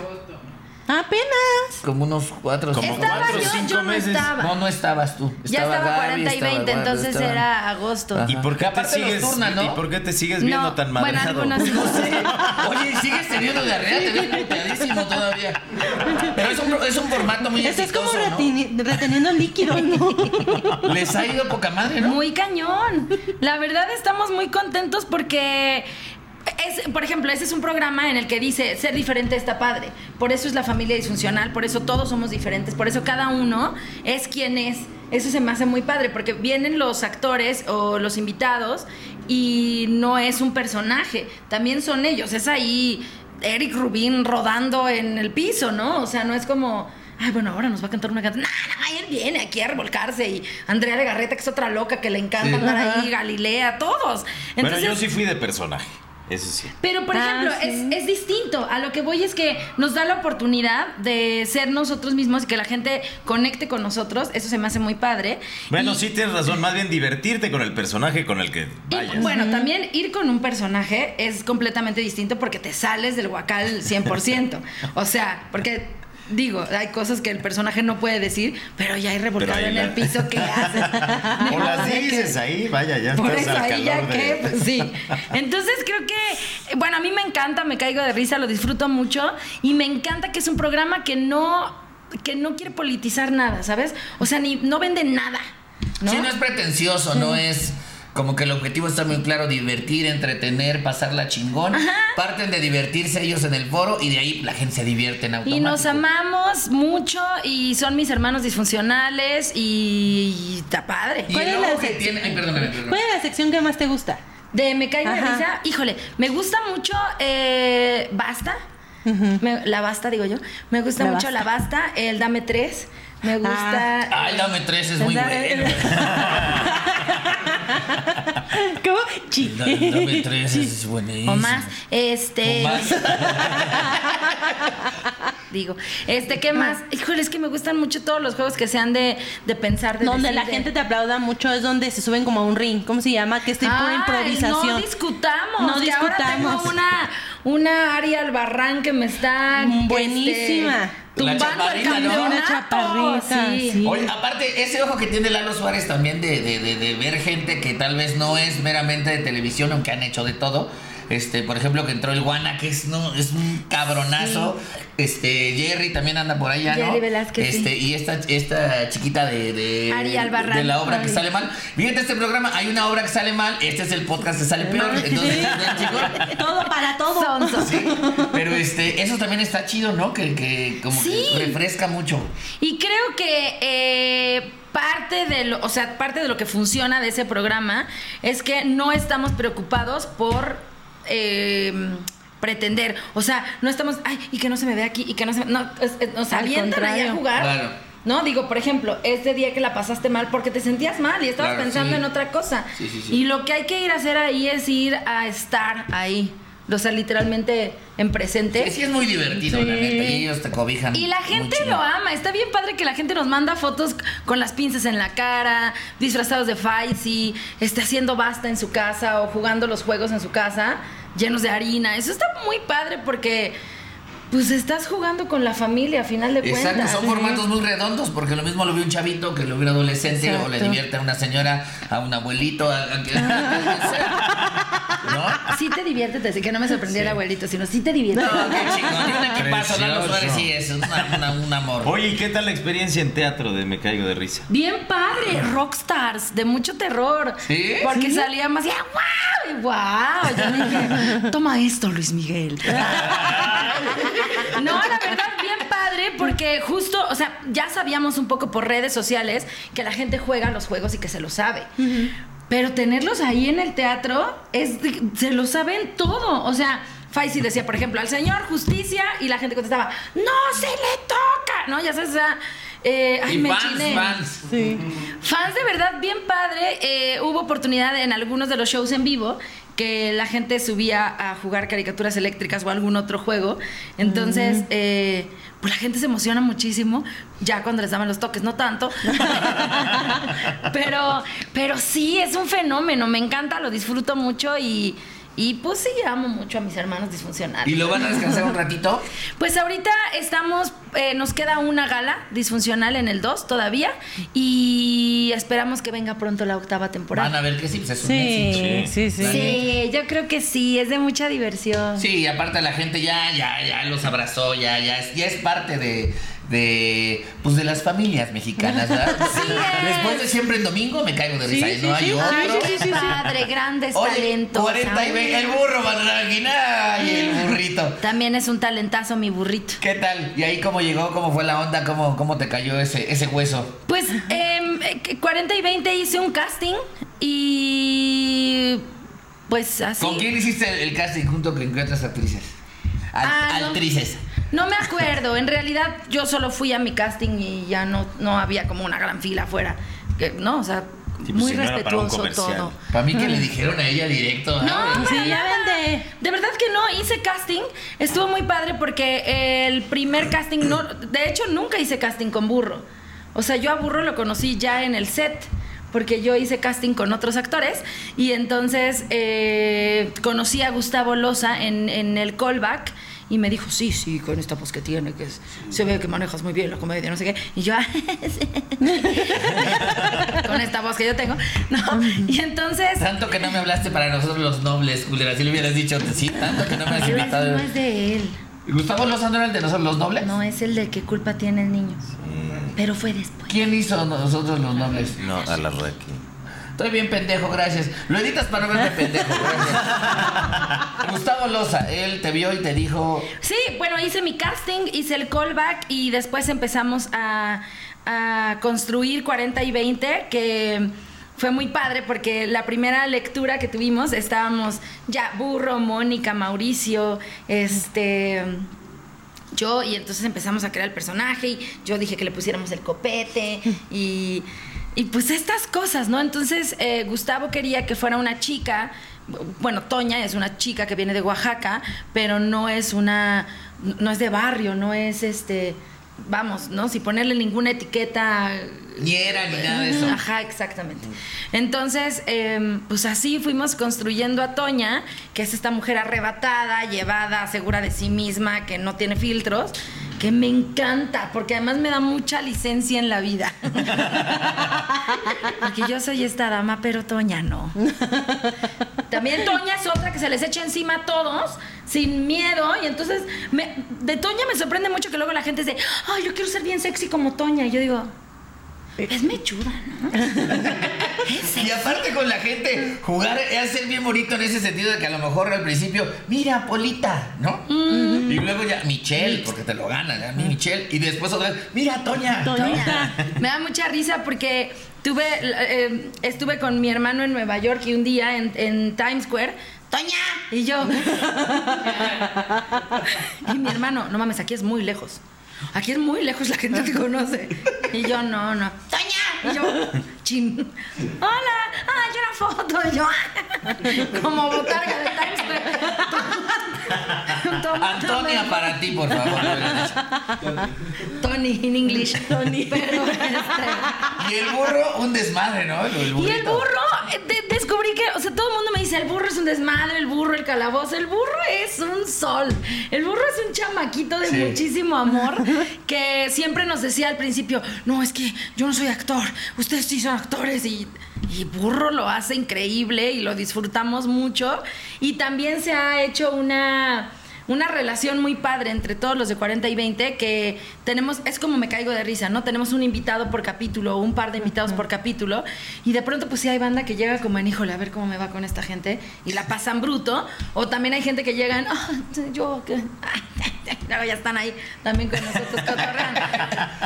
Apenas. Como unos cuatro Como estaba cuatro o yo, cinco yo no meses. estaba. No, no estabas tú. ya estaba Gaby, 40 y estaba 20, Eduardo, entonces estaba- era agosto. Ajá. ¿Y por qué te sigues. ¿y por qué te sigues viendo No, tan bueno, madreado? algunas sí. No sé. Oye, sigues teniendo diarrea, te ves puteadísimo todavía. Pero es un, es un formato muy Estás como exitoso, ¿no? reteni- reteniendo líquido, ¿no? Les ha ido poca madre, ¿no? Muy cañón. La verdad estamos muy contentos porque es, por ejemplo, ese es un programa en el que dice ser diferente está padre. Por eso es la familia disfuncional, por eso todos somos diferentes, por eso cada uno es quien es. Eso se me hace muy padre porque vienen los actores o los invitados y no es un personaje, también son ellos. Es ahí Eric Rubín rodando en el piso, ¿no? O sea, no es como ay, bueno, ahora nos va a cantar una canción. No, no, él viene aquí a revolcarse. Y Andrea Legarreta, que es otra loca que le encanta Sí. andar ahí, Galilea, todos. Bueno, Entonces, yo sí fui de personaje. Eso sí. pero, por Ah, ejemplo, sí. es, es distinto. A lo que voy es que nos da la oportunidad de ser nosotros mismos y que la gente conecte con nosotros. Eso se me hace muy padre. Bueno, Y- sí tienes razón. Más bien divertirte con el personaje con el que y, vayas. bueno, también ir con un personaje es completamente distinto porque te sales del guacal 100%. o sea, porque digo, hay cosas que el personaje no puede decir, pero ya hay revolcado en la- el piso que hace. o las dices ahí, vaya, ya Por estás eso al ahí ya calor de... que, pues, sí. Entonces creo que, bueno, a mí me encanta, me caigo de risa, lo disfruto mucho y me encanta que es un programa que no, que no quiere politizar nada, ¿sabes? O sea, ni no vende nada. ¿no? Sí, no es pretencioso, no es como que el objetivo está muy claro, divertir, entretener, pasarla chingón. Parten de divertirse ellos en el foro y de ahí la gente se divierte en automático. Y nos amamos mucho y son mis hermanos disfuncionales y, está padre. Y ¿Cuál es la sección? tiene... Ay, perdóname, perdóname. ¿Cuál es la sección que más te gusta? De Me caigo de Ajá. risa, híjole, me gusta mucho eh, Basta. Me- la Basta, digo yo. Me gusta La mucho Basta. la Basta, el Dame Tres. Me gusta. Ah, Ay, dame tres, es muy bueno. ¿Cómo? Chi. Da- Dame tres, es buenísimo. O más. Este. O más. Digo. Este, ¿qué más? Híjole, es que me gustan mucho todos los juegos que sean de, de pensar, de Donde decir, la de- gente te aplauda mucho es donde se suben como a un ring. ¿Cómo se llama? Que es tipo de Ay, improvisación. No discutamos. No que ahora discutamos. tengo una, una Ari Albarrán que me está. Mm, buenísima. este, tumbando el chaparrita, ¿no? campeonato. Una chaparrita, Sí. sí. Oye, aparte, ese ojo que tiene Lalo Suárez también de, de, de, de ver gente que tal vez no es meramente de televisión, aunque han hecho de todo. Este, por ejemplo, que entró el Guana, que es, no, es un cabronazo. Este, Jerry también anda por allá, ¿no? Jerry Velázquez, Este, y esta, esta chiquita de, de, Ari Albarrán. de la obra que sale mal. Fíjate este programa, hay una obra que sale mal, este es el podcast que sale peor. Entonces, ¿no, chicos? Todo para todo. Sonso. Sí, pero este, eso también está chido, ¿no? Que, que como Sí. que refresca mucho. Y creo que eh, parte de lo, o sea, parte de lo que funciona de ese programa es que no estamos preocupados por eh, pretender. O sea, no estamos, ay, y que no se me ve aquí, y que no se me. No, es- es- nos Al avientan ahí a contrario. jugar. Claro. No, digo, por ejemplo, este día que la pasaste mal porque te sentías mal y estabas Claro, pensando sí. en otra cosa. Sí, sí, sí. Y lo que hay que ir a hacer ahí es ir a estar ahí. O sea, literalmente en presente. Sí, sí es muy divertido, la neta. Y ellos te cobijan. Y la gente lo ama. Está bien padre que la gente nos manda fotos con las pinzas en la cara, disfrazados de Faisy, este, haciendo basta en su casa o jugando los juegos en su casa, llenos de harina. Eso está muy padre porque, pues, estás jugando con la familia a final de Exacto, cuentas. son formatos muy redondos, porque lo mismo lo ve un chavito que lo ve un adolescente o le Exacto. divierte a una señora, a un abuelito, a, a- ¿no? Sí te diviertes, así que no me sorprendiera el abuelito, sino sí te diviertes. No, qué chingón. Lalo Precioso. Suárez sí es una- una- un amor. Oye, ¿y qué tal la experiencia en teatro de Me Caigo de Risa? Bien padre, rockstars, de mucho terror. ¿Sí? Porque salía más y ¡wow! Y ¡wow! Yo dije, toma esto, Luis Miguel. no, la verdad, bien padre, porque justo, o sea, ya sabíamos un poco por redes sociales que la gente juega los juegos y que se lo sabe. Pero tenerlos ahí en el teatro, es de- se lo saben todo. O sea, Faisy decía, por ejemplo, al señor justicia, y la gente contestaba, ¡No se le toca! ¿No? Ya sabes, o sea, eh, ay, y me fans, chiné. fans. Sí. Fans de verdad bien padre. Eh, hubo oportunidad en algunos de los shows en vivo que la gente subía a jugar caricaturas eléctricas o algún otro juego. Entonces, eh, pues la gente se emociona muchísimo ya cuando les daban los toques, no tanto. pero, pero sí, es un fenómeno. Me encanta, lo disfruto mucho y, y pues sí, amo mucho a mis hermanos disfuncionales. ¿Y lo van a descansar un ratito? Pues ahorita estamos, eh, nos queda una gala disfuncional en el 2 todavía y esperamos que venga pronto la octava temporada. Van a ver que sí, pues es un Sí, éxito. sí, sí. Sí, yo creo que sí, es de mucha diversión. Sí, y aparte la gente ya, ya, ya los abrazó, ya, ya es, ya es parte de, de, pues de las familias mexicanas. Después de siempre en domingo me caigo de Sí, risa, sí, no hay sí. otro. Ay, qué padre, grandes Oye, talentos. 40 y 20, el burro, Bananguina y el burrito. También es un talentazo mi burrito. ¿Qué tal? ¿Y ahí cómo llegó? ¿Cómo fue la onda? ¿Cómo, cómo te cayó ese, ese hueso? Pues em, eh, 40 y 20 hice un casting y pues así. ¿Con quién hiciste el, casting junto con qué otras actrices? Al- Ah, actrices. No me acuerdo, en realidad yo solo fui a mi casting y ya no, no había como una gran fila afuera. Que, no, o sea, Sí, pues, muy si no para respetuoso comercial. todo. Para mí que le dijeron a ella directo. No, para Sí, ya vende. De verdad que no, hice casting. Estuvo muy padre porque el primer casting, no, de hecho nunca hice casting con Burro. O sea, yo a Burro lo conocí ya en el set. Porque yo hice casting con otros actores y entonces eh, conocí a Gustavo Loza en, en el callback y me dijo, sí, sí, con esta voz que tiene, que es- se ve que manejas muy bien la comedia, no sé qué. Y yo, "Ah, sí". con esta voz que yo tengo. ¿no? Y entonces... Tanto que no me hablaste para nosotros los nobles, culera. Si le hubieras dicho, sí, tanto que no me has invitado. no es de él. ¿Gustavo Lozano era el de nosotros los nobles? No es el de qué culpa tiene el niño. Pero fue después. ¿Quién hizo nosotros los nobles? No, a la Requi. Estoy bien pendejo, gracias. Lo editas para no verme pendejo, gracias. Gustavo Loza, él te vio y te dijo. Sí, bueno, hice mi casting, hice el callback y después empezamos a, a construir 40 y 20, que fue muy padre porque la primera lectura que tuvimos estábamos ya Burro, Mónica, Mauricio, este yo y entonces empezamos a crear el personaje y yo dije que le pusiéramos el copete y y pues estas cosas, ¿no? Entonces eh, Gustavo quería que fuera una chica, bueno, Toña es una chica que viene de Oaxaca, pero no es una, no es de barrio, no es este, vamos, ¿no? Si ponerle ninguna etiqueta Ni era ni nada de eso. Ajá, exactamente. Entonces, em, pues así fuimos construyendo a Toña, que es esta mujer arrebatada, llevada, segura de sí misma, que no tiene filtros, que me encanta, porque además me da mucha licencia en la vida. porque yo soy esta dama, pero Toña no. También Toña es otra que se les echa encima a todos sin miedo. Y entonces, me- de Toña me sorprende mucho que luego la gente dice, ay, yo quiero ser bien sexy como Toña. Y yo digo, es mechuda, ¿no? Es Y aparte con la gente, jugar es ser bien bonito en ese sentido de que a lo mejor al principio, mira, Polita, ¿no? Y luego ya, Michelle, porque te lo ganan, ¿eh? Michelle. Y después otra vez, mira, Toña. Toñita. Me da mucha risa porque tuve, eh, estuve con mi hermano en Nueva York y un día en, en Times Square, ¡Toña! Y yo. y mi hermano, no mames, aquí es muy lejos. Aquí es muy lejos, la gente te conoce. Y yo, no, no. ¡Toña! Y yo, chin. ¡Hola! ¡Ah, yo una foto! Y yo, como botarga de Times Antonia para ti, por favor. Tony, in English. Tony. Pero, este, Y el burro, un desmadre, ¿no? El Y el burro, eh, de- descubrí que, o sea, todo el mundo me dice, el burro es un desmadre, el burro, el calabozo, el burro es un sol. El burro es un chamaquito de Sí. muchísimo amor que siempre nos decía al principio, no, es que yo no soy actor, ustedes sí son actores y... Y Burro lo hace increíble y lo disfrutamos mucho. Y también se ha hecho una, una relación muy padre entre todos los de 40 y 20 que tenemos, es como me caigo de risa, ¿no? Tenemos un invitado por capítulo, un par de invitados por capítulo, y de pronto pues sí hay banda que llega como en, híjole, a ver cómo me va con esta gente, y la pasan bruto, o también hay gente que llegan, "Ah, yo, que... Ya están ahí también con nosotros.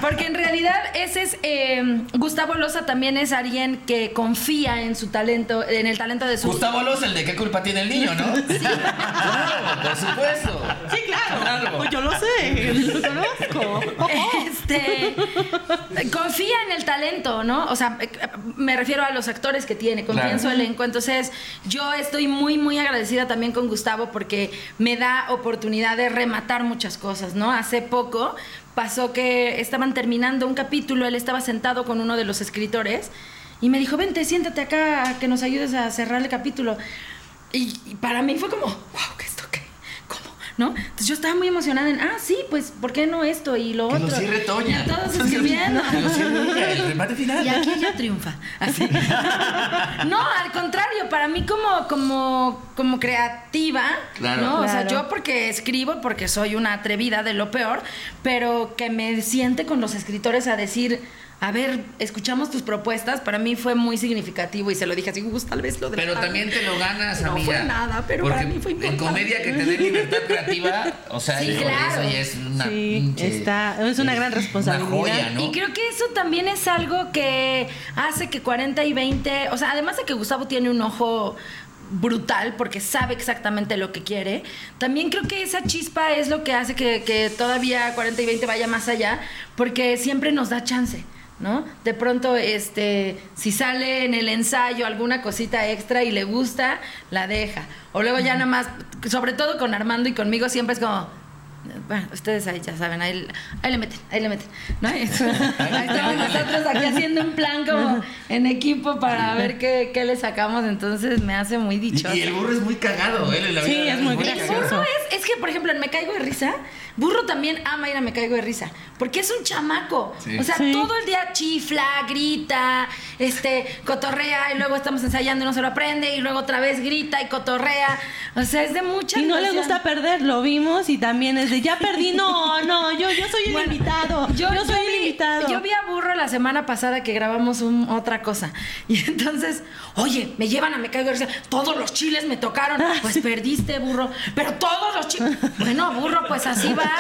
Porque en realidad ese es, eh, Gustavo Loza también es alguien que confía en su talento, en el talento de su... Gustavo Los, el de qué culpa tiene el niño, ¿no? Claro, por supuesto. Sí, claro. Pues yo lo sé, lo conozco. Este confía en el talento, ¿no? O sea, me refiero a los actores que tiene, confía Claro. en su elenco. Entonces, yo estoy muy, muy agradecida también con Gustavo porque me da oportunidad de rematar muchas cosas, ¿no? Hace poco pasó que estaban terminando un capítulo, él estaba sentado con uno de los escritores y me dijo, vente, siéntate acá, que nos ayudes a cerrar el capítulo. Y, y para mí fue como, wow, ¿qué. ¿No? Entonces yo estaba muy emocionada en, ah, sí, pues, ¿por qué no esto y lo Que otro? lo cierre Toña. Y todos escribiendo. Que lo cierre el remate final. Y aquí ella triunfa. Así. No, al contrario, para mí como, como, como creativa, Claro. ¿no? O sea, Claro. yo porque escribo, porque soy una atrevida de lo peor, pero que me siente con los escritores a decir, a ver, escuchamos tus propuestas, para mí fue muy significativo y se lo dije así, "Gus, tal vez lo de Pero la- también te lo ganas, No amiga. fue nada, pero Porque para mí fue En importante. comedia que te dé libertad creativa, o sea, Sí, claro. eso ya es una Sí, pinche- está- es una gran responsabilidad. Una joya, ¿no? Y creo que eso también es algo que hace que 40 y 20, o sea, además de que Gustavo tiene un ojo brutal porque sabe exactamente lo que quiere, también creo que esa chispa es lo que hace que, que todavía 40 y 20 vaya más allá, porque siempre nos da chance. ¿No? De pronto, este, si sale en el ensayo alguna cosita extra y le gusta, la deja. O luego ya nada más, sobre todo con Armando y conmigo, siempre es como, bueno, ustedes ahí ya saben, ahí, ahí le meten, ahí le meten, ¿no? Ahí estamos nosotros aquí haciendo un plan como en equipo para ver qué, qué le sacamos, entonces me hace muy Y, dichosa. y el burro es muy cagado, él en la Sí, es muy El gracioso. burro es, es que, por ejemplo, en Me Caigo de Risa, Burro también ama ir a Me Caigo de Risa, porque es un chamaco. Sí. O sea, Sí. todo el día chifla, grita, este, cotorrea, y luego estamos ensayando y no se lo aprende, y luego otra vez grita y cotorrea. O sea, es de mucha Y no le gusta perder, lo vimos y también es de ya perdí, no, no, yo, yo soy el Bueno, invitado, yo, soy el vi- invitado. Yo vi a Burro la semana pasada que grabamos un- otra cosa. Y entonces, oye, me llevan a Me Caigo. Todos los chiles me tocaron. Pues perdiste, Burro. Pero todos los chiles. Bueno, Burro, pues así va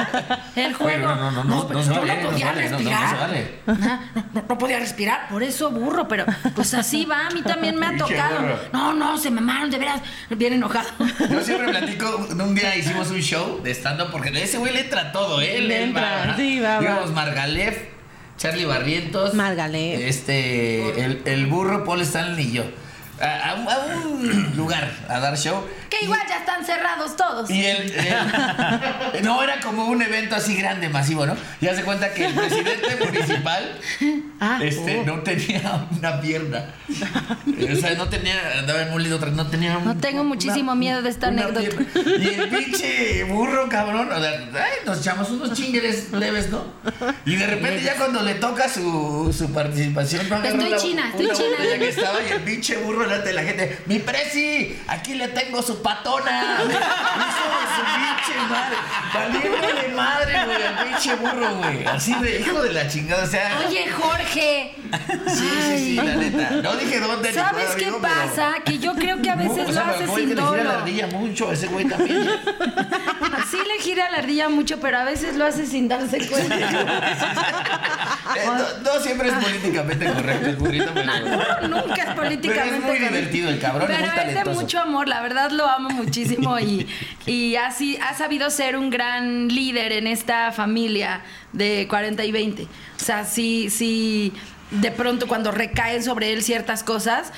el juego. no, no, no, no, pero no yo vale, no podía vale, no, no, no respirar. vale. No, no- no podía respirar. Por eso, Burro. Pero pues así va. A mí también me ha tocado. No, no, se me mamaron, de veras. Bien enojado. Yo siempre platico, un día hicimos un show de stand-up porque ese güey le entra todo, ¿eh? Le entra, sí, va. Digamos, Margalef Charlie Barrientos, Margalef. este, el, el burro, Paul Stanley y yo. A, a un- a un lugar a dar show. Que igual ya están cerrados todos. Y el, el- no, era como un evento así grande, masivo, ¿no? Y hace cuenta que el presidente municipal Ah, este, oh. no tenía una pierna. O sea, no tenía, andaba en un lido atrás, no tenía un- No tengo muchísimo miedo de esta una anécdota. pierna. Y el pinche burro, cabrón, o sea, ay, nos echamos unos chingueres leves, ¿no? Y de repente ya cuando le toca su, su participación, no agarró Estoy la- china, estoy una china. botella que estaba y el pinche burro delante de la gente, mi presi, aquí le tengo su patona. Hijo de su pinche madre. Valiéndole madre, güey, al pinche burro, güey. Así de hijo de la chingada, o sea. Oye, Jorge. Sí, sí, sí, la neta. No dije dónde ni ¿Sabes cuál, qué pero- pasa? Que yo creo que a veces o sea, lo hace sin que le gira la dolo. ardilla mucho, ese güey también. Sí le gira la ardilla mucho, pero a veces lo hace sin darse cuenta. Eh, no, no siempre es políticamente correcto el burrito, pero. Nunca es políticamente Pero es muy correcto. divertido el cabrón, es Pero muy es de mucho amor, la verdad lo amo muchísimo y, y así ha sabido ser un gran líder en esta familia de 40 y 20. O sea, sí, sí, de pronto cuando recaen sobre él ciertas cosas,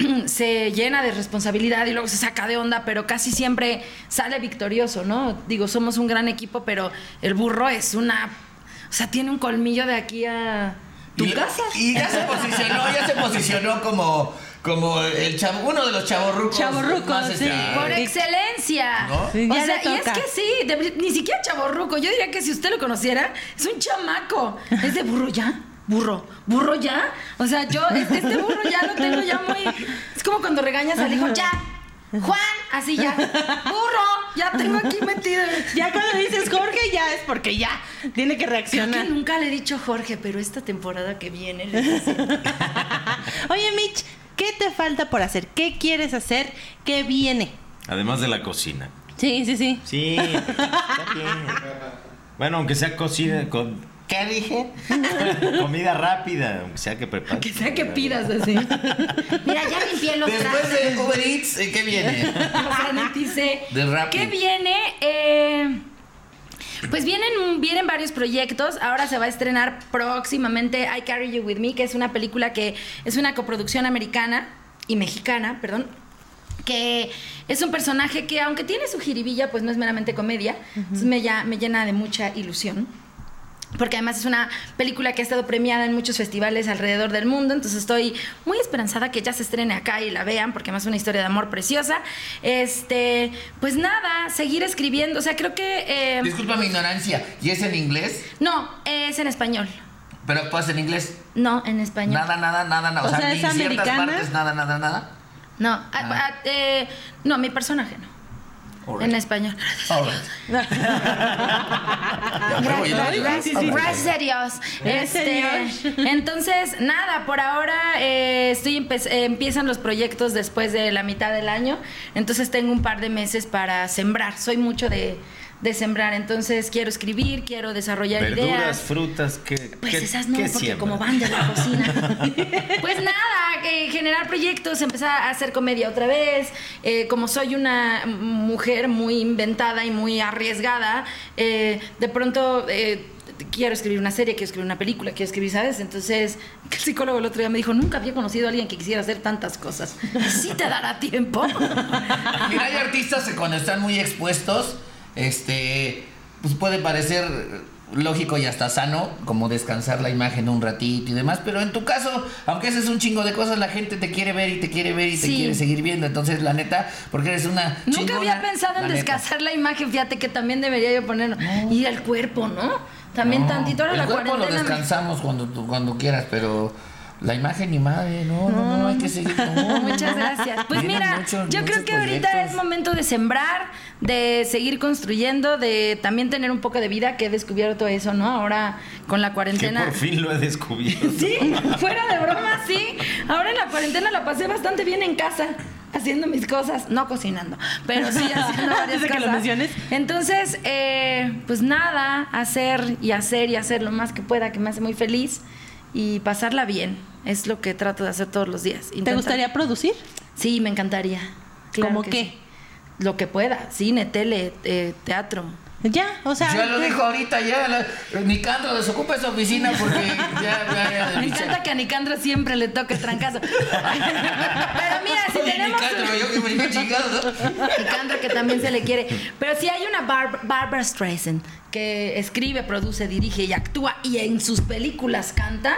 se llena de responsabilidad y luego se saca de onda, pero casi siempre sale victorioso, ¿no? Digo, somos un gran equipo, pero el burro es una... O sea, tiene un colmillo de aquí a... ¿Tu y, casa? Y ya se posicionó, ya se posicionó como, como el chavo, uno de los chavorrucos. Chavorrucos, más, sí. este, Por excelencia. ¿No? Sí, o sea, y es que sí, de- ni siquiera chaborruco. Yo diría que si usted lo conociera, es un chamaco. Es de burro ya. Burro, burro ya. O sea, yo, este, este burro ya lo tengo ya muy. Es como cuando regañas al hijo, ya. Juan, así ya. Burro, ya tengo aquí metido. Ya cuando dices Jorge, ya es porque ya tiene que Creo reaccionar. que nunca le he dicho Jorge, pero esta temporada que viene le. Oye, Mitch, ¿qué te falta por hacer? ¿Qué quieres hacer? ¿Qué viene? Además de la cocina. Sí, sí, sí. Sí, está bien. Bueno, aunque sea cocina, con, ¿Qué dije? comida rápida, aunque sea que prepares. Que sea que pidas así. Mira, ya limpié los Después trastes. de Uber Eats, ¿eh, ¿qué viene? Lo saniticé. Del Rappi. ¿Qué viene? Eh, pues vienen, vienen varios proyectos. Ahora se va a estrenar próximamente I Carry You With Me, que es una película que es una coproducción americana y mexicana, perdón. Que es un personaje que, aunque tiene su jiribilla, pues no es meramente comedia. Entonces me, ya, me llena de mucha ilusión porque además es una película que ha estado premiada en muchos festivales alrededor del mundo, entonces estoy muy esperanzada que ya se estrene acá y la vean, porque además es una historia de amor preciosa. Este, pues nada, seguir escribiendo, o sea, creo que... eh, Disculpa mi ignorancia. ¿Y es en inglés? no, es en español. ¿Pero actúas en inglés? No, en español. Nada, nada, nada, nada. O sea, ni ¿es ciertas americana? partes, nada, nada, nada. No, ah, ah, eh, no, mi personaje no. En español. Digo. Gracias, a Dios. Este, entonces, nada, por ahora eh, estoy empe- eh, empiezan los proyectos después de la mitad del año. Entonces tengo un par de meses para sembrar. Soy mucho de, de sembrar. Entonces quiero escribir, quiero desarrollar Verduras, ideas. frutas, ¿qué, Pues qué- esas no, porque siembra? como van de la cocina. pues nada, que generar proyectos, empezar a hacer comedia otra vez. Eh, como soy una mujer muy inventada y muy arriesgada, eh, de pronto eh, quiero escribir una serie, quiero escribir una película, quiero escribir, ¿sabes? Entonces, el psicólogo el otro día me dijo, nunca había conocido a alguien que quisiera hacer tantas cosas. ¿Sí te dará tiempo? Mira, hay artistas que cuando están muy expuestos, este, pues puede parecer lógico y hasta sano, como descansar la imagen un ratito y demás, pero en tu caso, aunque haces un chingo de cosas, la gente te quiere ver y te quiere ver y te quiere seguir viendo, entonces la neta, porque eres una Nunca chingona, había pensado en la neta. descansar la imagen, fíjate que también debería yo ponerlo. Y el cuerpo, ¿no? También No, tantito ahora el la cuerpo lo cuarentena. me- descansamos cuando, cuando quieras, pero la imagen ni madre, no, no, no, hay que seguir. no, Muchas no, no. gracias. Pues mira, muchos- yo creo que ahorita es momento de sembrar, de seguir construyendo, de también tener un poco de vida, que he descubierto eso, ¿no? Ahora con la Que cuarentena. por fin lo he descubierto. Sí, fuera de broma, sí. Ahora en la cuarentena la pasé bastante bien en casa. Haciendo mis cosas, no cocinando, pero sí haciendo varias Desde que lo menciones. Entonces, eh, pues nada, hacer y hacer y hacer lo más que pueda, que me hace muy feliz y pasarla bien. Es lo que trato de hacer todos los días. ¿Te gustaría producir? Sí, me encantaría. Claro ¿Cómo qué? sí. Lo que pueda, cine, tele, eh, teatro, Ya, o sea. Ya lo dijo ahorita, ya. La, Nicandro desocupa esa oficina porque ya, ya, ya. Me encanta que a Nicandro siempre le toque el trancazo. Pero mira, si Oye, tenemos... Nicandro, yo que me digo chingado, ¿no? Nicandro que también se le quiere. Pero si hay una Bar- Barbara Streisand que escribe, produce, dirige y actúa y en sus películas canta,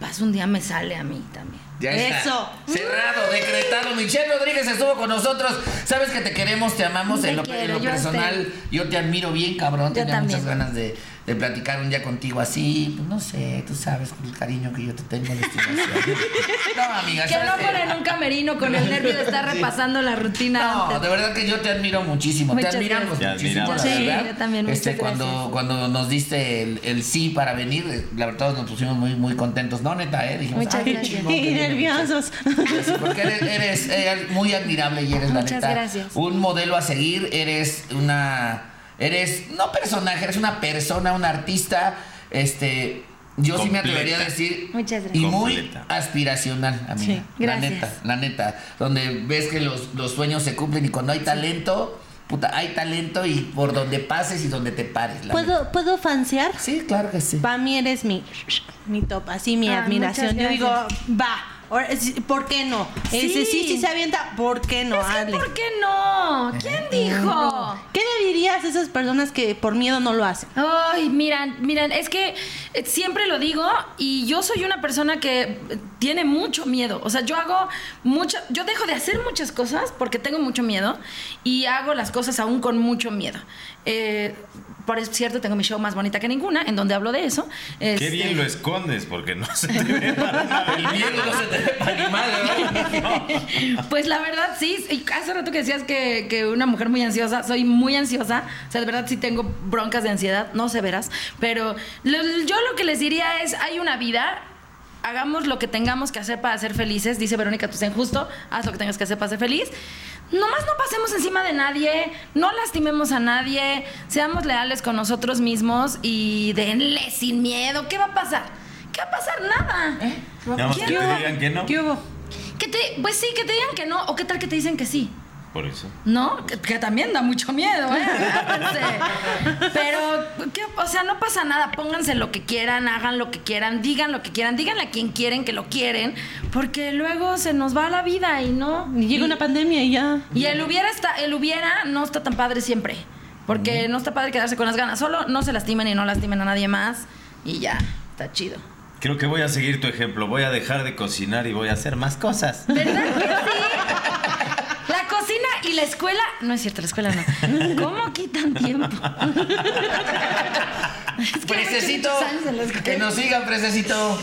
capaz un día me sale a mí también. Ya está. Eso. Cerrado, decretado. Michelle Rodríguez estuvo con nosotros. Sabes que te queremos, te amamos. Te en lo, quiero, en lo yo a personal, yo te admiro bien, cabrón. Yo Tenía muchas ganas de, de platicar un día contigo así. Pues no sé, tú sabes con el cariño que yo te tengo, la estimación. no, amiga, Que ¿sabes no qué? ponen un camerino con el nervio de estar repasando la rutina No, antes. de verdad que yo te admiro muchísimo. Muchas te admiramos gracias. Muchísimo. admiramos. la Sí, verdad. yo también, Este, cuando, gracias. cuando nos diste el, el sí para venir, eh, la verdad todos nos pusimos muy, muy contentos. No, neta, ¿eh? Dijimos, Muchas "Ay, qué gracias. chingón Y nerviosos. Michelle". Sí, Porque eres, eres, eh, muy admirable y eres la Muchas neta. gracias. Un modelo a seguir, eres una. Eres, no personaje, eres una persona, un artista. Este. Yo sí me atrevería a decir. Muchas Y gracias. muy Completa. aspiracional, amiga. Sí, la neta, la neta. Donde ves que los, los sueños se cumplen y cuando hay talento, puta, hay talento y por donde pases y donde te pares. la neta. ¿Puedo, ¿Puedo fansear? Sí, claro que sí. Para mí eres mi, mi top, así mi Ay, admiración. Yo digo, va, ¿por qué no? Ese Sí. sí, se avienta, ¿por qué no? Es que. ¿Por qué no? ¿Quién dijo? ¿Qué le dirías a esas personas que por miedo no lo hacen? Ay, miran, miran, es que eh, siempre lo digo y yo soy una persona que eh, tiene mucho miedo. O sea, yo hago mucho, yo dejo de hacer muchas cosas porque tengo mucho miedo y hago las cosas aún con mucho miedo. Eh, por cierto, tengo mi show más bonita que ninguna, en donde hablo de eso. Qué Este, bien lo escondes porque no se te ve para nada. El miedo no se te ve para ¿no? Pues la verdad sí, y hace rato que decías que, que una mujer muy ansiosa, soy muy ansiosa, o sea, de verdad sí tengo broncas de ansiedad, no severas, pero lo- yo lo que les diría es, hay una vida, hagamos lo que tengamos que hacer para ser felices, dice Verónica Tucen, justo, haz lo que tengas que hacer para ser feliz. Nomás no pasemos encima de nadie, no lastimemos a nadie, seamos leales con nosotros mismos y denle sin miedo. ¿Qué va a pasar? ¿Qué va a pasar? Nada. Que ¿Qué te digan que no. ¿Qué hubo? Que te, pues sí, que te digan que no, o qué tal que te dicen que sí. Por eso. ¿No? Que, que también da mucho miedo, ¿eh? Pero, ¿qué? o sea, no pasa nada. Pónganse lo que quieran, hagan lo que quieran, digan lo que quieran, díganle a quien quieren que lo quieren, porque luego se nos va la vida y no. Y llega una pandemia y ya. Y el hubiera, está, el hubiera no está tan padre siempre. Porque no está padre quedarse con las ganas. Solo no se lastimen y no lastimen a nadie más. Y ya, está chido. Creo que voy a seguir tu ejemplo. Voy a dejar de cocinar y voy a hacer más cosas. ¿Verdad que sí? La escuela. No es cierto, la escuela no. ¿Cómo quitan tiempo? Es que Prececito, que nos sigan, Prececito.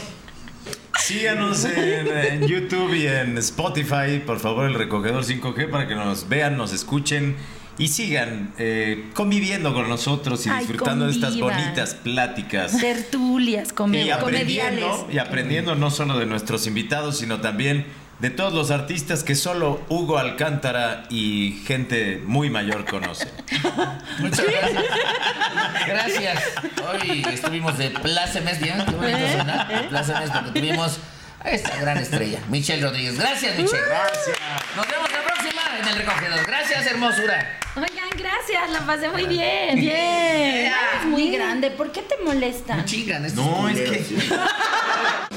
Síganos en, en YouTube y en Spotify, por favor, el recogedor 5G, para que nos vean, nos escuchen y sigan eh, conviviendo con nosotros y Ay, disfrutando de estas bonitas pláticas. Tertulias, come- Y aprendiendo, comediales. y aprendiendo no solo de nuestros invitados, sino también de todos los artistas que solo Hugo Alcántara y gente muy mayor conocen. Muchas gracias. Gracias. Hoy estuvimos de plácemes, ¿bien? Qué bonito suena. De plácemes porque tuvimos a esta gran estrella, Michelle Rodríguez. Gracias, Michelle. Gracias. Nos vemos la próxima en el recogedor. Gracias, hermosura. Oigan, gracias, la pasé muy bien. Bien. Es muy grande, ¿por qué te molesta? Chingan No, es que...